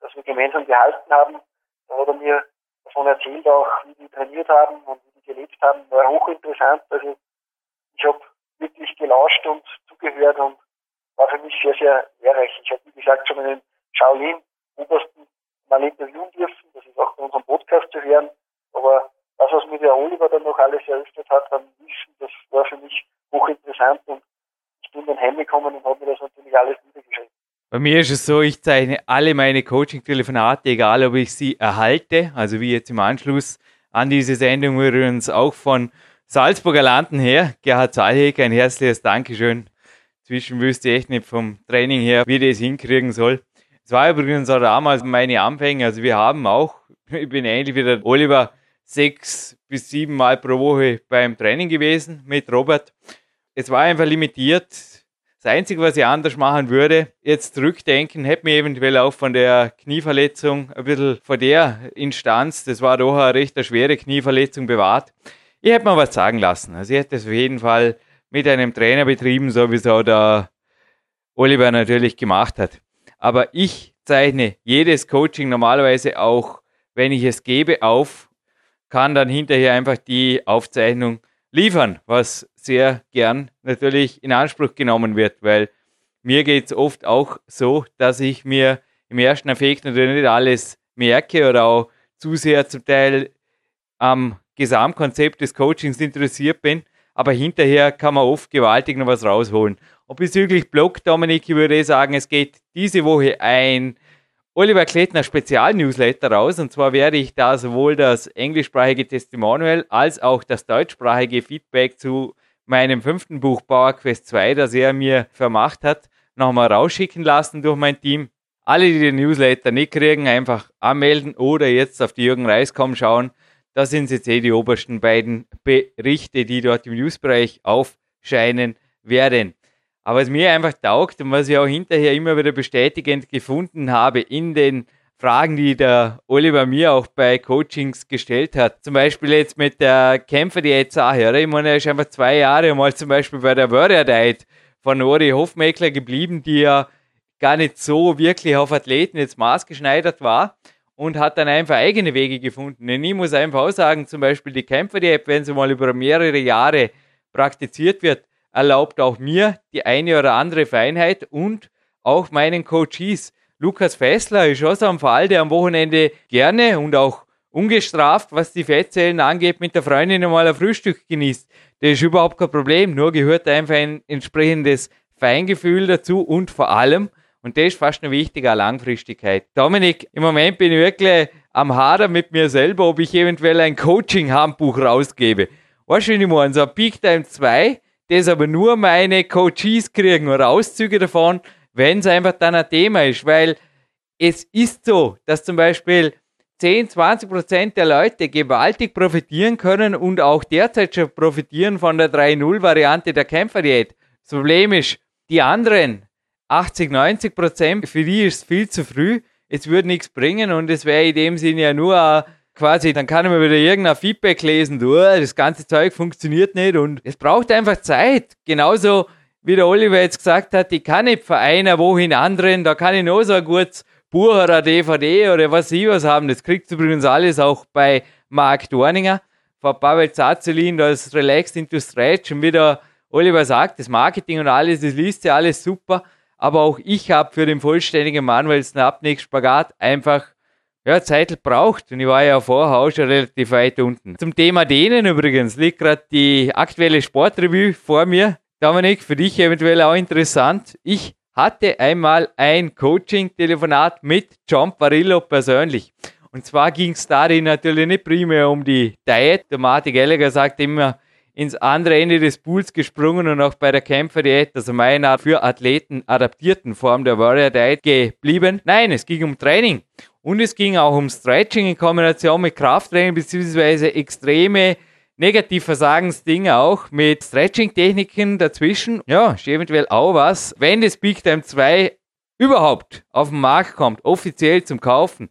das wir gemeinsam gehalten haben, da hat er mir davon erzählt auch, wie die trainiert haben und wie die gelebt haben, war hochinteressant. Also ich habe wirklich gelauscht und zugehört und war für mich sehr, sehr lehrreich. Ich habe, wie gesagt, schon einen Shaolin-Obersten mal interviewen dürfen. Das ist auch bei unserem Podcast zu hören. Aber das, was mir der Oliver dann noch alles eröffnet hat, an Wissen, das war für mich hochinteressant und ich bin dann heimgekommen und habe mir das natürlich alles niedergeschrieben. Bei mir ist es so, ich zeichne alle meine Coaching-Telefonate, egal ob ich sie erhalte, also wie jetzt im Anschluss an diese Sendung übrigens auch von Salzburger Landen her. Gerhard Zahlheg, ein herzliches Dankeschön Zwischen wüsste ich echt nicht vom Training her, wie das hinkriegen soll. Es war übrigens auch damals meine Anfänge. Also wir haben auch, *laughs* ich bin ähnlich wie der Oliver, sechs bis sieben Mal pro Woche beim Training gewesen mit Robert. Es war einfach limitiert. Das Einzige, was ich anders machen würde, jetzt zurückdenken, hätte mir eventuell auch von der Knieverletzung ein bisschen von der Instanz, das war doch eine recht schwere Knieverletzung bewahrt. Ich hätte mir was sagen lassen. Also ich hätte es auf jeden Fall mit einem Trainer betrieben, so wie es auch der Oliver natürlich gemacht hat. Aber ich zeichne jedes Coaching normalerweise auch, wenn ich es gebe, auf, kann dann hinterher einfach die Aufzeichnung liefern, was sehr gern natürlich in Anspruch genommen wird, weil mir geht es oft auch so, dass ich mir im ersten Effekt natürlich nicht alles merke oder auch zu sehr zum Teil am Gesamtkonzept des Coachings interessiert bin, aber hinterher kann man oft gewaltig noch was rausholen. Und bezüglich Blog, Dominik, ich würde sagen, es geht diese Woche ein Oliver Klettner Spezial-Newsletter raus. Und zwar werde ich da sowohl das englischsprachige Testimonial als auch das deutschsprachige Feedback zu meinem fünften Buch Power Quest 2, das er mir vermacht hat, nochmal rausschicken lassen durch mein Team. Alle, die den Newsletter nicht kriegen, einfach anmelden oder jetzt auf die Jürgen Reis.com schauen. Da sind jetzt eh die obersten beiden Berichte, die dort im Newsbereich aufscheinen werden. Aber was mir einfach taugt und was ich auch hinterher immer wieder bestätigend gefunden habe in den Fragen, die der Oliver mir auch bei Coachings gestellt hat. Zum Beispiel jetzt mit der Kämpfer, die jetzt auch höre. Ich meine, er ist einfach zwei Jahre mal zum Beispiel bei der Warrior Diet von Ori Hofmeckler geblieben, die ja gar nicht so wirklich auf Athleten jetzt maßgeschneidert war und hat dann einfach eigene Wege gefunden. Und ich muss einfach auch sagen, zum Beispiel die Kämpfer, die App, wenn sie mal über mehrere Jahre praktiziert wird, erlaubt auch mir die eine oder andere Feinheit und auch meinen Coaches. Lukas Fessler ist auch so ein Fall, der am Wochenende gerne und auch ungestraft, was die Fettzellen angeht, mit der Freundin einmal ein Frühstück genießt. Das ist überhaupt kein Problem, nur gehört einfach ein entsprechendes Feingefühl dazu und vor allem, und das ist fast noch wichtiger, Langfristigkeit. Dominik, im Moment bin ich wirklich am Hader mit mir selber, ob ich eventuell ein Coaching-Handbuch rausgebe. Weißt du, ich meine? So Peak Time 2, das aber nur meine Coaches kriegen oder Auszüge davon, wenn es einfach dann ein Thema ist, weil es ist so, dass zum Beispiel 10, 20 Prozent der Leute gewaltig profitieren können und auch derzeit schon profitieren von der 3-0-Variante der Kämpferdiät. Das Problem ist, die anderen 80, 90 Prozent, für die ist es viel zu früh. Es würde nichts bringen und es wäre in dem Sinne ja nur quasi, dann kann ich mir wieder irgendein Feedback lesen, du, das ganze Zeug funktioniert nicht und es braucht einfach Zeit. Genauso wie der Oliver jetzt gesagt hat, ich kann nicht von einer Woche in anderen, da kann ich noch so ein gutes Buch oder DVD oder was sie was haben. Das kriegt übrigens alles auch bei Mark Dorninger von Pavel Zazelin, das Relaxed into Stretch und wie der Oliver sagt, das Marketing und alles, das liest ja alles super. Aber auch ich habe für den vollständigen Manuel Snapnik Spagat einfach ja, Zeit braucht. Und ich war ja vorher auch schon relativ weit unten. Zum Thema denen übrigens liegt gerade die aktuelle Sportrevue vor mir. Dominik, für dich eventuell auch interessant. Ich hatte einmal ein Coaching-Telefonat mit John Parillo persönlich. Und zwar ging es darin natürlich nicht primär um die Diät. Der Martin Gallagher sagt immer, ins andere Ende des Pools gesprungen und auch bei der Kämpfer-Diät, also meiner für Athleten adaptierten Form der Warrior Diet geblieben. Nein, es ging um Training. Und es ging auch um Stretching in Kombination mit Krafttraining beziehungsweise extreme Negativversagensdinge auch mit Stretching-Techniken dazwischen. Ja, ist eventuell auch was. Wenn das Big Time 2 überhaupt auf den Markt kommt, offiziell zum Kaufen,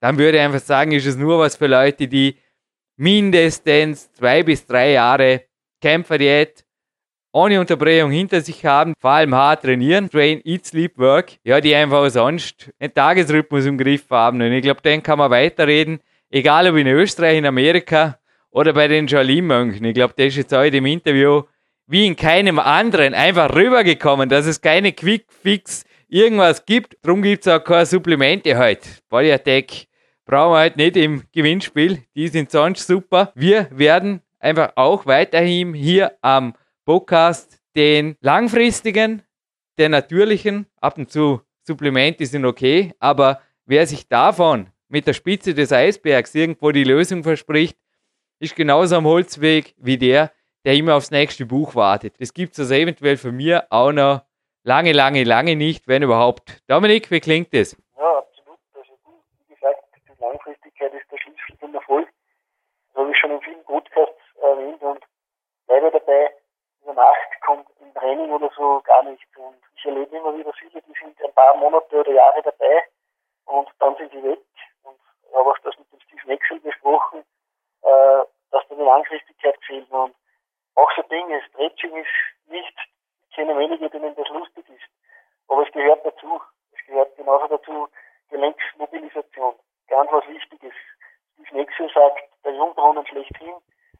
dann würde ich einfach sagen, ist es nur was für Leute, die mindestens zwei bis drei Jahre Kämpferdiät ohne Unterbrechung hinter sich haben, vor allem hart trainieren, train, eat, sleep, work, ja, die einfach sonst einen Tagesrhythmus im Griff haben. Und ich glaube, den kann man weiterreden, egal ob in Österreich, in Amerika oder bei den Shaolin-Mönchen. Ich glaube, das ist jetzt heute im Interview wie in keinem anderen einfach rübergekommen, dass es keine Quick-Fix irgendwas gibt. Darum gibt es auch keine Supplemente heute. Body Attack brauchen wir halt nicht im Gewinnspiel. Die sind sonst super. Wir werden einfach auch weiterhin hier am Podcast den langfristigen, den natürlichen, ab und zu Supplemente sind okay, aber wer sich davon mit der Spitze des Eisbergs irgendwo die Lösung verspricht, ist genauso am Holzweg wie der, der immer aufs nächste Buch wartet. Das gibt es also eventuell für mir auch noch lange, lange, lange nicht, wenn überhaupt. Dominik, wie klingt das? Ja, absolut. Also, wie gesagt, die Langfristigkeit ist der Zum Erfolg. Habe ich schon in vielen Podcasts erwähnt und bleibe dabei, über Nacht kommt im Training oder so gar nichts. Und ich erlebe immer wieder viele, die sind ein paar Monate oder Jahre dabei und dann sind sie weg. Und ich habe auch das mit dem Steve Maxwell besprochen, äh, dass da die Langfristigkeit fehlt. Und auch so Dinge, Stretching ist nicht, ich kenne wenige, denen das lustig ist. Aber es gehört dazu. Es gehört genauso dazu Gelenksmobilisation. Ganz was Wichtiges. Maxwell sagt, der Jungbrunnen schlechthin,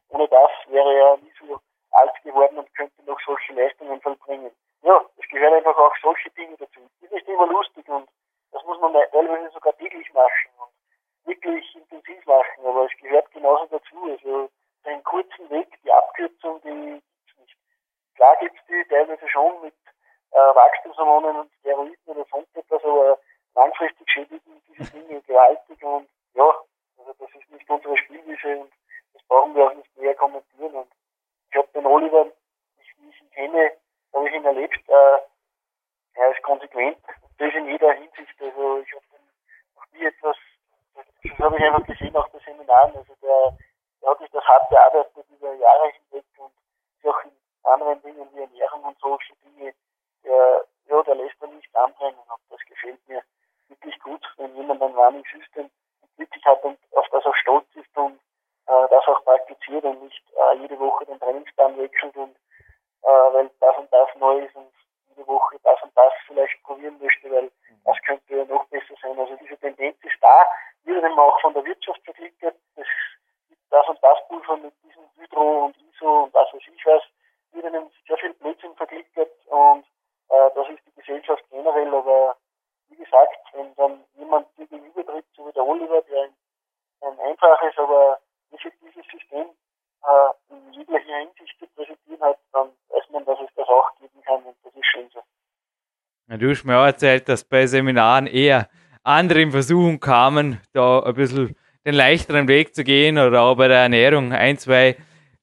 ohne das wäre er nie so alt geworden und könnte noch solche Leistungen vollbringen. Ja, es gehört einfach auch solche Dinge dazu. Ist nicht immer lustig und das muss man teilweise sogar täglich machen und wirklich intensiv machen, aber es gehört genauso dazu. Also den kurzen Weg, die Abkürzung, die gibt's nicht. Klar gibt's die teilweise schon mit äh, Wachstumshormonen und Steroiden oder sonst etwas, aber langfristig schädigen diese Dinge gewaltig und ja, also das ist nicht unsere Spielwiese und das brauchen wir auch nicht näher kommentieren. Und ich habe den Oliver, ich, wie ich ihn kenne, habe ich ihn erlebt, äh, er ist konsequent. Das in jeder Hinsicht. Also ich habe noch nie etwas, das habe ich einfach gesehen auch bei Seminaren. Also der, der hat sich das hart bearbeitet über Jahre hinweg und auch in anderen Dingen wie Ernährung und solche Dinge, der, ja, der lässt er nicht anbrennen. Und das gefällt mir wirklich gut, wenn jemand ein Warning System entwickelt hat und auf das auch stolz ist und äh, das auch praktiziert und nicht äh, jede Woche den Trainingsplan wechselt und äh, weil das und das neu ist und jede Woche das und das vielleicht probieren möchte, weil das könnte ja noch besser sein. Also diese Tendenz ist da, wird eben auch von der Wirtschaft verklickert. Das, das und das Pulver mit diesem Hydro und ISO und was weiß ich was, wird einem sehr viel Blödsinn verklickert und äh, das ist die Gesellschaft generell, aber wie gesagt, wenn dann jemand dir gegenübertritt, so wie der Oliver, der ein, ein einfaches, aber effektives System äh, in jeglicher Hinsicht zu präsentieren hat, dann weiß man, dass es das auch geben kann und das ist schön so. Ja, du hast mir auch erzählt, dass bei Seminaren eher andere in Versuchung kamen, da ein bisschen den leichteren Weg zu gehen oder auch bei der Ernährung ein, zwei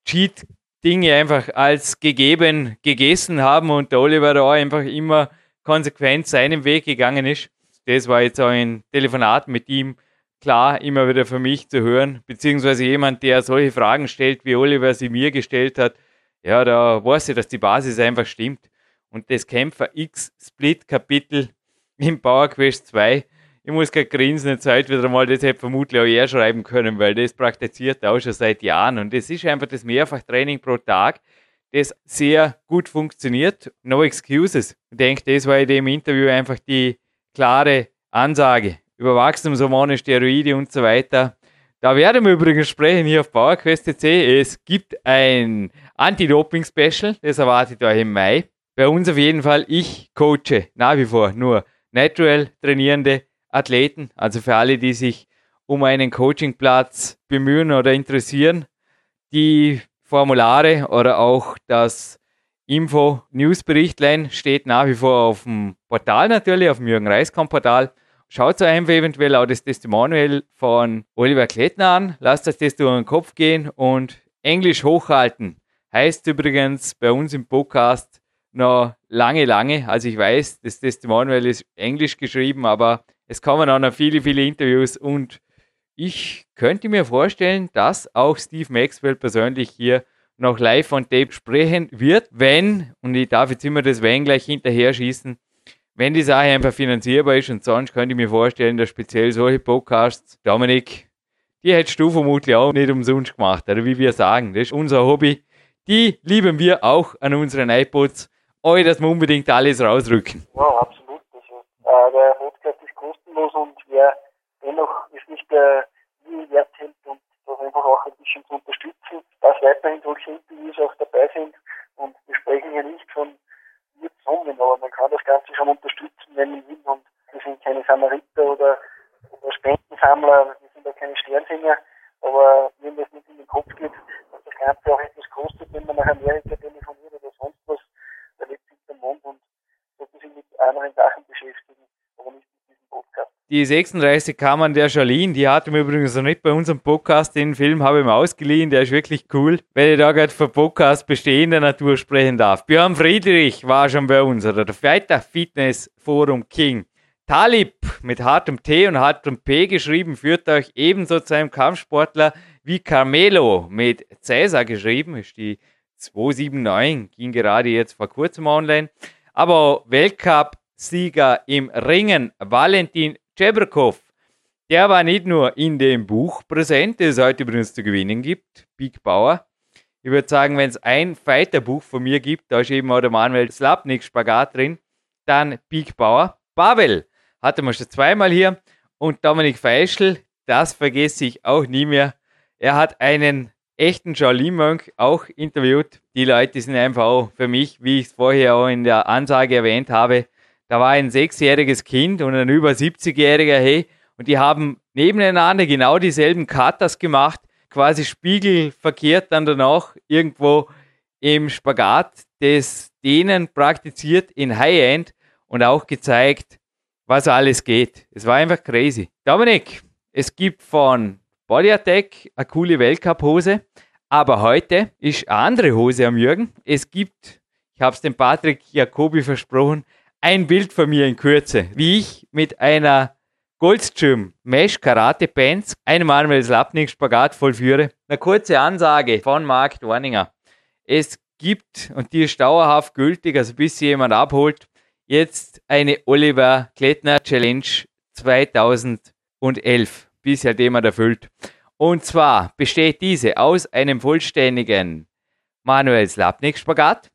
Cheat-Dinge einfach als gegeben gegessen haben und der Oliver da einfach immer konsequent seinen Weg gegangen ist. Das war jetzt auch ein Telefonat mit ihm klar immer wieder für mich zu hören, beziehungsweise jemand, der solche Fragen stellt, wie Oliver sie mir gestellt hat. Ja, da weiß ich, dass die Basis einfach stimmt. Und das Kämpfer X Split Kapitel im Power Quest 2, ich muss gerade grinsen, jetzt heute wieder mal, das hätte vermutlich auch er schreiben können, weil das praktiziert er auch schon seit Jahren. Und das ist einfach das Mehrfachtraining pro Tag, das sehr gut funktioniert. No excuses. Ich denke, das war in dem Interview einfach die klare Ansage über Wachstumshormone, Steroide und so weiter. Da werden wir übrigens sprechen hier auf PowerQuest.cc. Es gibt ein Anti-Doping-Special, das erwartet euch im Mai. Bei uns auf jeden Fall, ich coache nach wie vor nur natural trainierende Athleten, also für alle, die sich um einen Coachingplatz bemühen oder interessieren. Die Formulare oder auch das Info-Newsberichtlein steht nach wie vor auf dem Portal natürlich, auf dem Jürgen Reiskamp-Portal. Schaut euch einfach eventuell auch das Testimonial von Oliver Klettner an, lasst das durch den Kopf gehen und Englisch hochhalten. Heißt übrigens bei uns im Podcast noch lange, lange. Also ich weiß, das Testimonial ist Englisch geschrieben, aber es kommen auch noch viele, viele Interviews und ich könnte mir vorstellen, dass auch Steve Maxwell persönlich hier noch live on tape sprechen wird, wenn, und ich darf jetzt immer das Wenn gleich hinterher schießen, wenn die Sache einfach finanzierbar ist und sonst könnte ich mir vorstellen, dass speziell solche Podcasts, Dominik, die hättest du vermutlich auch nicht umsonst gemacht, oder wie wir sagen, das ist unser Hobby. Die lieben wir auch an unseren iPods, euch, dass wir unbedingt alles rausrücken. Ja, absolut. Also, äh, der Podcast ist kostenlos und wer dennoch es nicht äh, nie wert hält und das einfach auch ein bisschen zu unterstützen, dass weiterhin solche Interviews auch dabei sind und wir sprechen ja nicht von mit Summen, aber man kann das Ganze schon unterstützen, wenn man will. Und wir sind keine Samariter oder, oder Spendensammler, wir sind auch keine Sternsinger, aber wenn das nicht in den Kopf geht, dass das Ganze auch etwas kostet, wenn man nach Amerika telefoniert oder sonst was, da lebt sich der Mund und sollte sich mit anderen Sachen beschäftigen, aber nicht mit diesem Podcast. Die 36 Kammern der Charlene, die hatten wir übrigens noch nicht bei unserem Podcast. Den Film habe ich mir ausgeliehen, der ist wirklich cool, weil ich da gerade für Podcast bestehender Natur sprechen darf. Björn Friedrich war schon bei uns, oder der Fighter Fitness Forum King. Talib mit hartem T und hartem P geschrieben, führt euch ebenso zu einem Kampfsportler wie Carmelo mit Cäsar geschrieben, ist die 279, ging gerade jetzt vor kurzem online. Aber Weltcup-Sieger im Ringen, Valentin Cheberkov, der war nicht nur in dem Buch präsent, das es heute übrigens zu gewinnen gibt, Big Bauer. Ich würde sagen, wenn es ein Fighter-Buch von mir gibt, da ist eben auch der Manuel Slapnik Spagat drin, dann Big Bauer. Pavel hatte man schon zweimal hier und Dominik Feischl, das vergesse ich auch nie mehr. Er hat einen echten Shaolin Monk auch interviewt. Die Leute sind einfach auch für mich, wie ich es vorher auch in der Ansage erwähnt habe, da war ein sechsjähriges Kind und ein über 70-jähriger, hey, und die haben nebeneinander genau dieselben Katas gemacht, quasi spiegelverkehrt dann danach irgendwo im Spagat des denen praktiziert in High-End und auch gezeigt, was alles geht. Es war einfach crazy. Dominik, es gibt von Body Attack eine coole Weltcup-Hose, aber heute ist eine andere Hose am Jürgen. Es gibt, ich habe es dem Patrick Jacobi versprochen, ein Bild von mir in Kürze, wie ich mit einer Goldstream Mesh Karate Pants einen Manuel Slapnik Spagat vollführe. Eine kurze Ansage von Mark Dorninger. Es gibt, und die ist dauerhaft gültig, also bis sie jemand abholt, jetzt eine Oliver Klettner Challenge 2011 bis halt jemand erfüllt. Und zwar besteht diese aus einem vollständigen Manuel Slapnik Spagat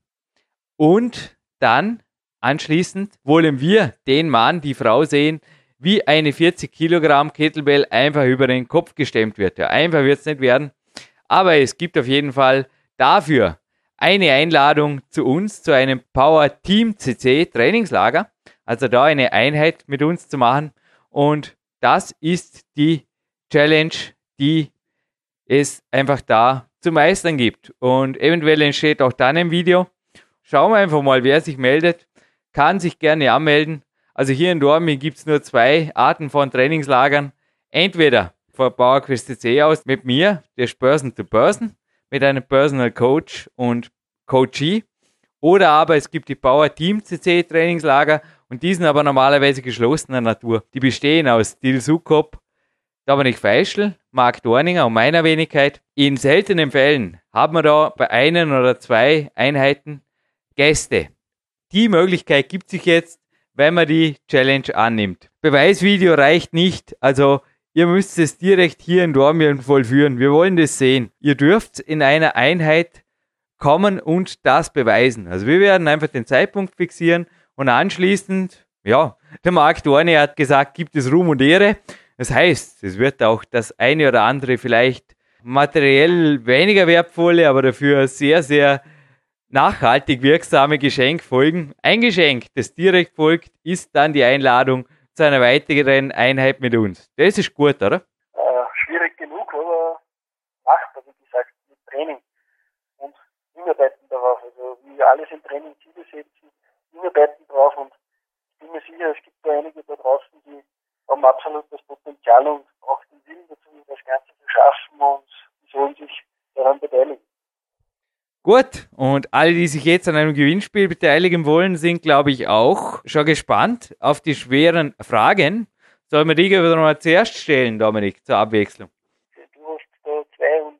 und dann anschließend wollen wir den Mann, die Frau sehen, wie eine 40 Kilogramm Kettlebell einfach über den Kopf gestemmt wird. Ja, einfach wird es nicht werden. Aber es gibt auf jeden Fall dafür eine Einladung zu uns, zu einem Power Team CC Trainingslager. Also da eine Einheit mit uns zu machen. Und das ist die Challenge, die es einfach da zu meistern gibt. Und eventuell entsteht auch dann ein Video. Schauen wir einfach mal, wer sich meldet. Kann sich gerne anmelden. Also hier in Dortmund gibt es nur zwei Arten von Trainingslagern. Entweder von PowerQuest CC aus mit mir, der Person to Person, mit einem Personal Coach und Coachee. Oder aber es gibt die Power Team CC Trainingslager und die sind aber normalerweise geschlossener Natur. Die bestehen aus Dil Sukop, Dominik Feischl, Marc Dorninger und meiner Wenigkeit. In seltenen Fällen haben wir da bei einen oder zwei Einheiten Gäste. Die Möglichkeit gibt sich jetzt, wenn man die Challenge annimmt. Beweisvideo reicht nicht, also ihr müsst es direkt hier in Dormien vollführen. Wir wollen das sehen. Ihr dürft in einer Einheit kommen und das beweisen. Also wir werden einfach den Zeitpunkt fixieren und anschließend, ja, der Marc Dorne hat gesagt, gibt es Ruhm und Ehre. Das heißt, es wird auch das eine oder andere vielleicht materiell weniger wertvolle, aber dafür sehr, sehr nachhaltig wirksame Geschenk folgen. Ein Geschenk, das direkt folgt, ist dann die Einladung zu einer weiteren Einheit mit uns. Das ist gut, oder? Äh, schwierig genug, aber machbar, wie gesagt, mit Training und hinarbeiten darauf. Also wie alles im Training Ziele hinarbeiten drauf und ich bin mir sicher, es gibt da einige da draußen, die haben absolut das Potenzial und auch den Willen dazu, das Ganze zu schaffen und sollen sich daran beteiligen. Gut, und alle, die sich jetzt an einem Gewinnspiel beteiligen wollen, sind, glaube ich, auch schon gespannt auf die schweren Fragen. Sollen wir die wieder mal zuerst stellen, Dominik, zur Abwechslung? Du hast da zwei und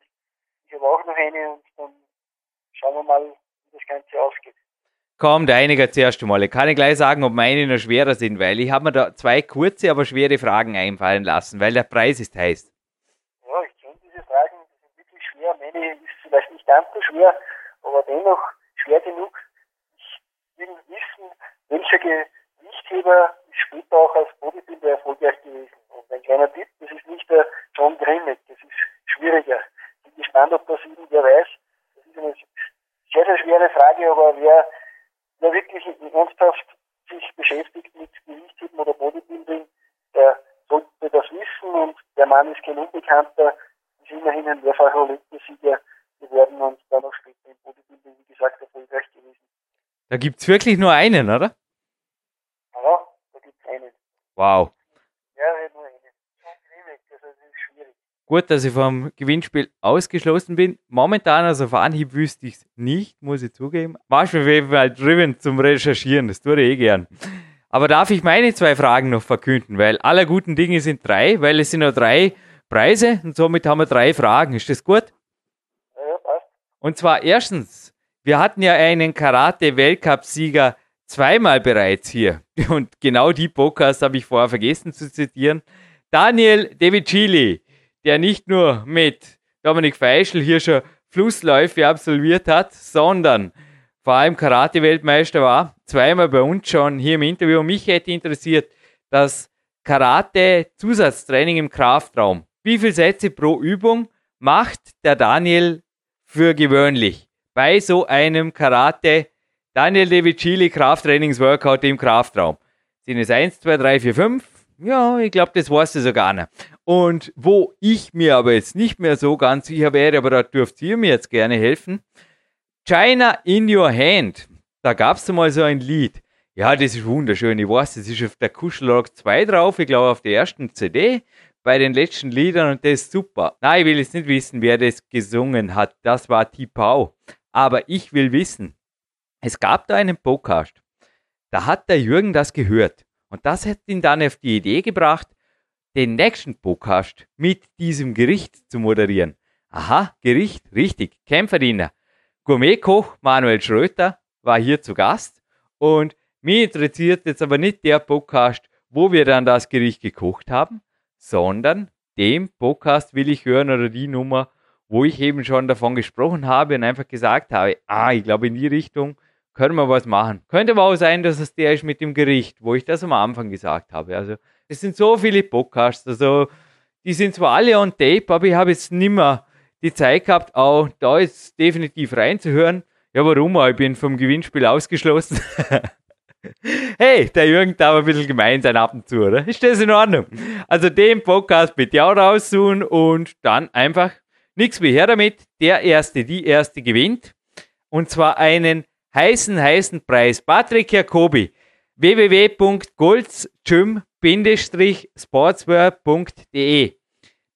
ich habe auch noch eine und dann schauen wir mal, wie das Ganze ausgeht. Komm, der einige zuerst einmal. Ich kann ich gleich sagen, ob meine noch schwerer sind, weil ich habe mir da zwei kurze, aber schwere Fragen einfallen lassen, weil der Preis ist heiß. Ja, ich kenne diese Fragen, die sind wirklich schwer. Meine ist vielleicht nicht ganz so schwer, aber dennoch schwer genug. Ich will wissen, welcher Gewichtheber ist später auch als Bodybuilder erfolgreich gewesen. Und ein kleiner Tipp, das ist nicht der John Grimmick, das ist schwieriger. Ich bin gespannt, ob das irgendwer weiß. Das ist eine sehr, sehr schwere Frage, aber wer, wer wirklich ernsthaft sich beschäftigt mit Gewichtheben oder Bodybuilding, der sollte das wissen und der Mann ist kein Unbekannter, ist immerhin ein mehrfacher Olympiasieger geworden und dann auch später im Bodybuilding, wie gesagt, erfolgreich gewesen. Da gibt es wirklich nur einen, oder? Ja, da gibt es einen. Wow. Ja, nur einen. Schon Klinik, also das ist schwierig. Gut, dass ich vom Gewinnspiel ausgeschlossen bin. Momentan, also auf Anhieb wüsste ich es nicht, muss ich zugeben. Manchmal auf jeden Fall driven zum Recherchieren, das tue ich eh gern. Aber darf ich meine zwei Fragen noch verkünden? Weil aller guten Dinge sind drei, weil es sind nur drei Preise und somit haben wir drei Fragen. Ist das gut? Ja, passt. Und zwar erstens, wir hatten ja einen Karate-Weltcup-Sieger zweimal bereits hier. *laughs* Und genau die Podcast habe ich vorher vergessen zu zitieren. Daniel De Vicili, der nicht nur mit Dominik Feischl hier schon Flussläufe absolviert hat, sondern vor allem Karate-Weltmeister war, zweimal bei uns schon hier im Interview. Mich hätte interessiert, das Karate-Zusatztraining im Kraftraum. Wie viele Sätze pro Übung macht der Daniel für gewöhnlich bei so einem Karate Daniel David Chili Krafttrainings-Workout im Kraftraum? Sind es 1, 2, 3, 4, 5? Ja, ich glaube, das weißt du sogar nicht. Und wo ich mir aber jetzt nicht mehr so ganz sicher wäre, aber da dürft ihr mir jetzt gerne helfen. China in Your Hand. Da gab es mal so ein Lied. Ja, das ist wunderschön. Ich weiß, das ist auf der Kuschelrock 2 drauf, ich glaube auf der ersten CD bei den letzten Liedern und das ist super. Nein, ich will jetzt nicht wissen, wer das gesungen hat. Das war Tipau. Aber ich will wissen, es gab da einen Podcast. Da hat der Jürgen das gehört. Und das hat ihn dann auf die Idee gebracht, den nächsten Podcast mit diesem Gericht zu moderieren. Aha, Gericht, richtig, Kämpferdiener. Gourmetkoch Manuel Schröter war hier zu Gast und mich interessiert jetzt aber nicht der Podcast, wo wir dann das Gericht gekocht haben, sondern dem Podcast will ich hören oder die Nummer, wo ich eben schon davon gesprochen habe und einfach gesagt habe, ah, ich glaube in die Richtung können wir was machen. Könnte aber auch sein, dass es der ist mit dem Gericht, wo ich das am Anfang gesagt habe. Also es sind so viele Podcasts, also die sind zwar alle on tape, aber ich habe jetzt nimmer die Zeit gehabt, auch da jetzt definitiv reinzuhören. Ja, warum? Ich bin vom Gewinnspiel ausgeschlossen. *laughs* hey, der Jürgen darf ein bisschen gemein sein ab und zu, oder? Ist das in Ordnung? Also den Podcast bitte auch raussuchen und dann einfach nichts wie her damit. Der Erste, die Erste gewinnt. Und zwar einen heißen, heißen Preis. Patrick Jacobi, www.goldgym-sportswear.de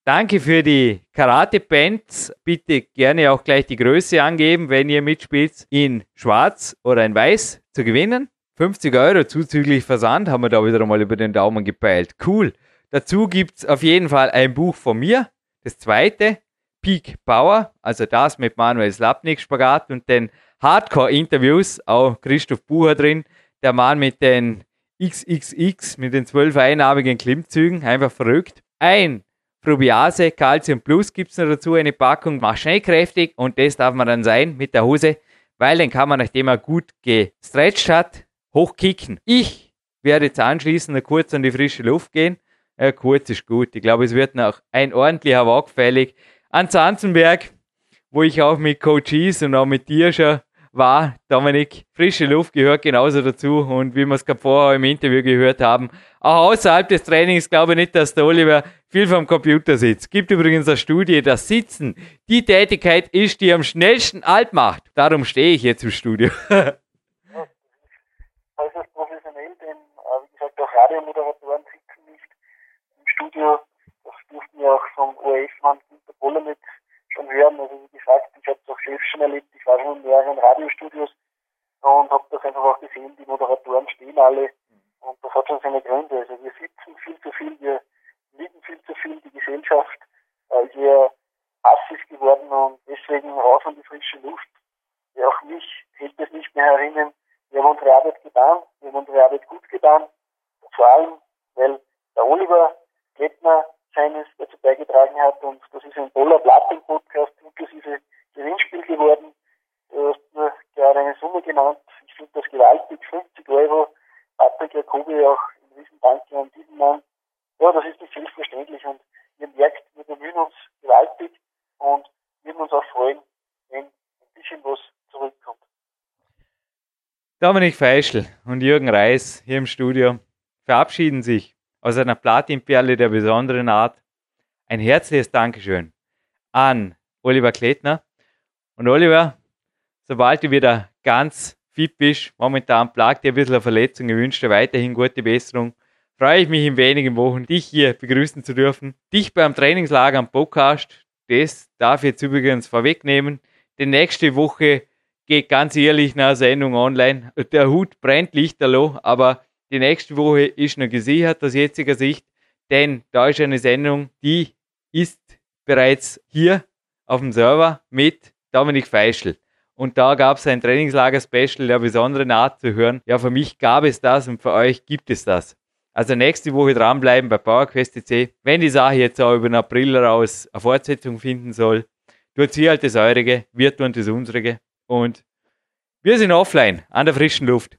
Danke für die Karate-Bands. Bitte gerne auch gleich die Größe angeben, wenn ihr mitspielt, in schwarz oder in weiß zu gewinnen. 50 Euro zuzüglich Versand haben wir da wieder einmal über den Daumen gepeilt. Cool. Dazu gibt es auf jeden Fall ein Buch von mir. Das zweite, Peak Power, also das mit Manuel Slapnik Spagat und den Hardcore-Interviews, auch Christoph Bucher drin, der Mann mit den XXX, mit den zwölf einarmigen Klimmzügen, einfach verrückt. Ein Probiase, Calcium Plus gibt es noch dazu, eine Packung, macht schnell kräftig und das darf man dann sein mit der Hose, weil dann kann man, nachdem er gut gestretcht hat, hochkicken. Ich werde jetzt anschließend noch kurz an die frische Luft gehen. Ja, kurz ist gut. Ich glaube, es wird noch ein ordentlicher Walk fällig. An Zanzenberg, wo ich auch mit Coaches und auch mit dir schon war, Dominik, frische Luft gehört genauso dazu und wie wir es gerade vorher im Interview gehört haben, auch außerhalb des Trainings glaube ich nicht, dass der Oliver viel vom Computer sitzt. Gibt übrigens eine Studie, dass Sitzen die Tätigkeit ist, die am schnellsten alt macht. Darum stehe ich jetzt im Studio. *laughs* äußerst professionell, denn äh, wie gesagt, auch Radiomoderatoren sitzen nicht im Studio. Das durften wir auch vom ORF-Mann Günter Boller schon hören. Also wie gesagt, ich habe es auch selbst schon erlebt. Ich war schon in mehreren Radiostudios und habe das einfach auch gesehen. Die Moderatoren stehen alle und das hat schon seine Gründe. Also wir sitzen viel zu viel, wir liegen viel zu viel. Die Gesellschaft ist eher passiv geworden und deswegen raus an die frische Luft. Ja, auch mich hält es nicht mehr erinnern. Wir haben unsere Arbeit getan, wir haben unsere Arbeit gut getan. Vor allem, weil der Oliver Klettner seines dazu beigetragen hat und das ist ein toller Platin-Podcast inklusive Gewinnspiel geworden. Du hast mir gerade eine Summe genannt. Ich finde das gewaltig. 50 Euro. Patrick Jacobi auch ein Riesendank an diesen Mann. Ja, das ist nicht selbstverständlich und ihr merkt, wir bemühen uns gewaltig und würden uns auch freuen, wenn ein bisschen was zurückkommt. Dominik Feischl und Jürgen Reis hier im Studio verabschieden sich aus einer Platinperle der besonderen Art. Ein herzliches Dankeschön an Oliver Kletner. Und Oliver, sobald du wieder ganz fit bist, momentan plagt dir ein bisschen eine Verletzung, ich wünsche dir weiterhin gute Besserung. Freue ich mich in wenigen Wochen, dich hier begrüßen zu dürfen. Dich beim Trainingslager am Podcast, das darf ich jetzt übrigens vorwegnehmen. Die nächste Woche geht ganz ehrlich nach Sendung online. Der Hut brennt lichterloh, aber die nächste Woche ist noch gesichert aus jetziger Sicht, denn da ist eine Sendung, die ist bereits hier auf dem Server mit Dominik Feischl. Und da gab es ein Trainingslager-Special der besonderen Art zu hören. Ja, für mich gab es das und für euch gibt es das. Also nächste Woche dranbleiben bei PowerQuest.c. Wenn die Sache jetzt auch über den April raus eine Fortsetzung finden soll, tut sie halt das Eurige, wir tun das Unsere. Und wir sind offline, an der frischen Luft.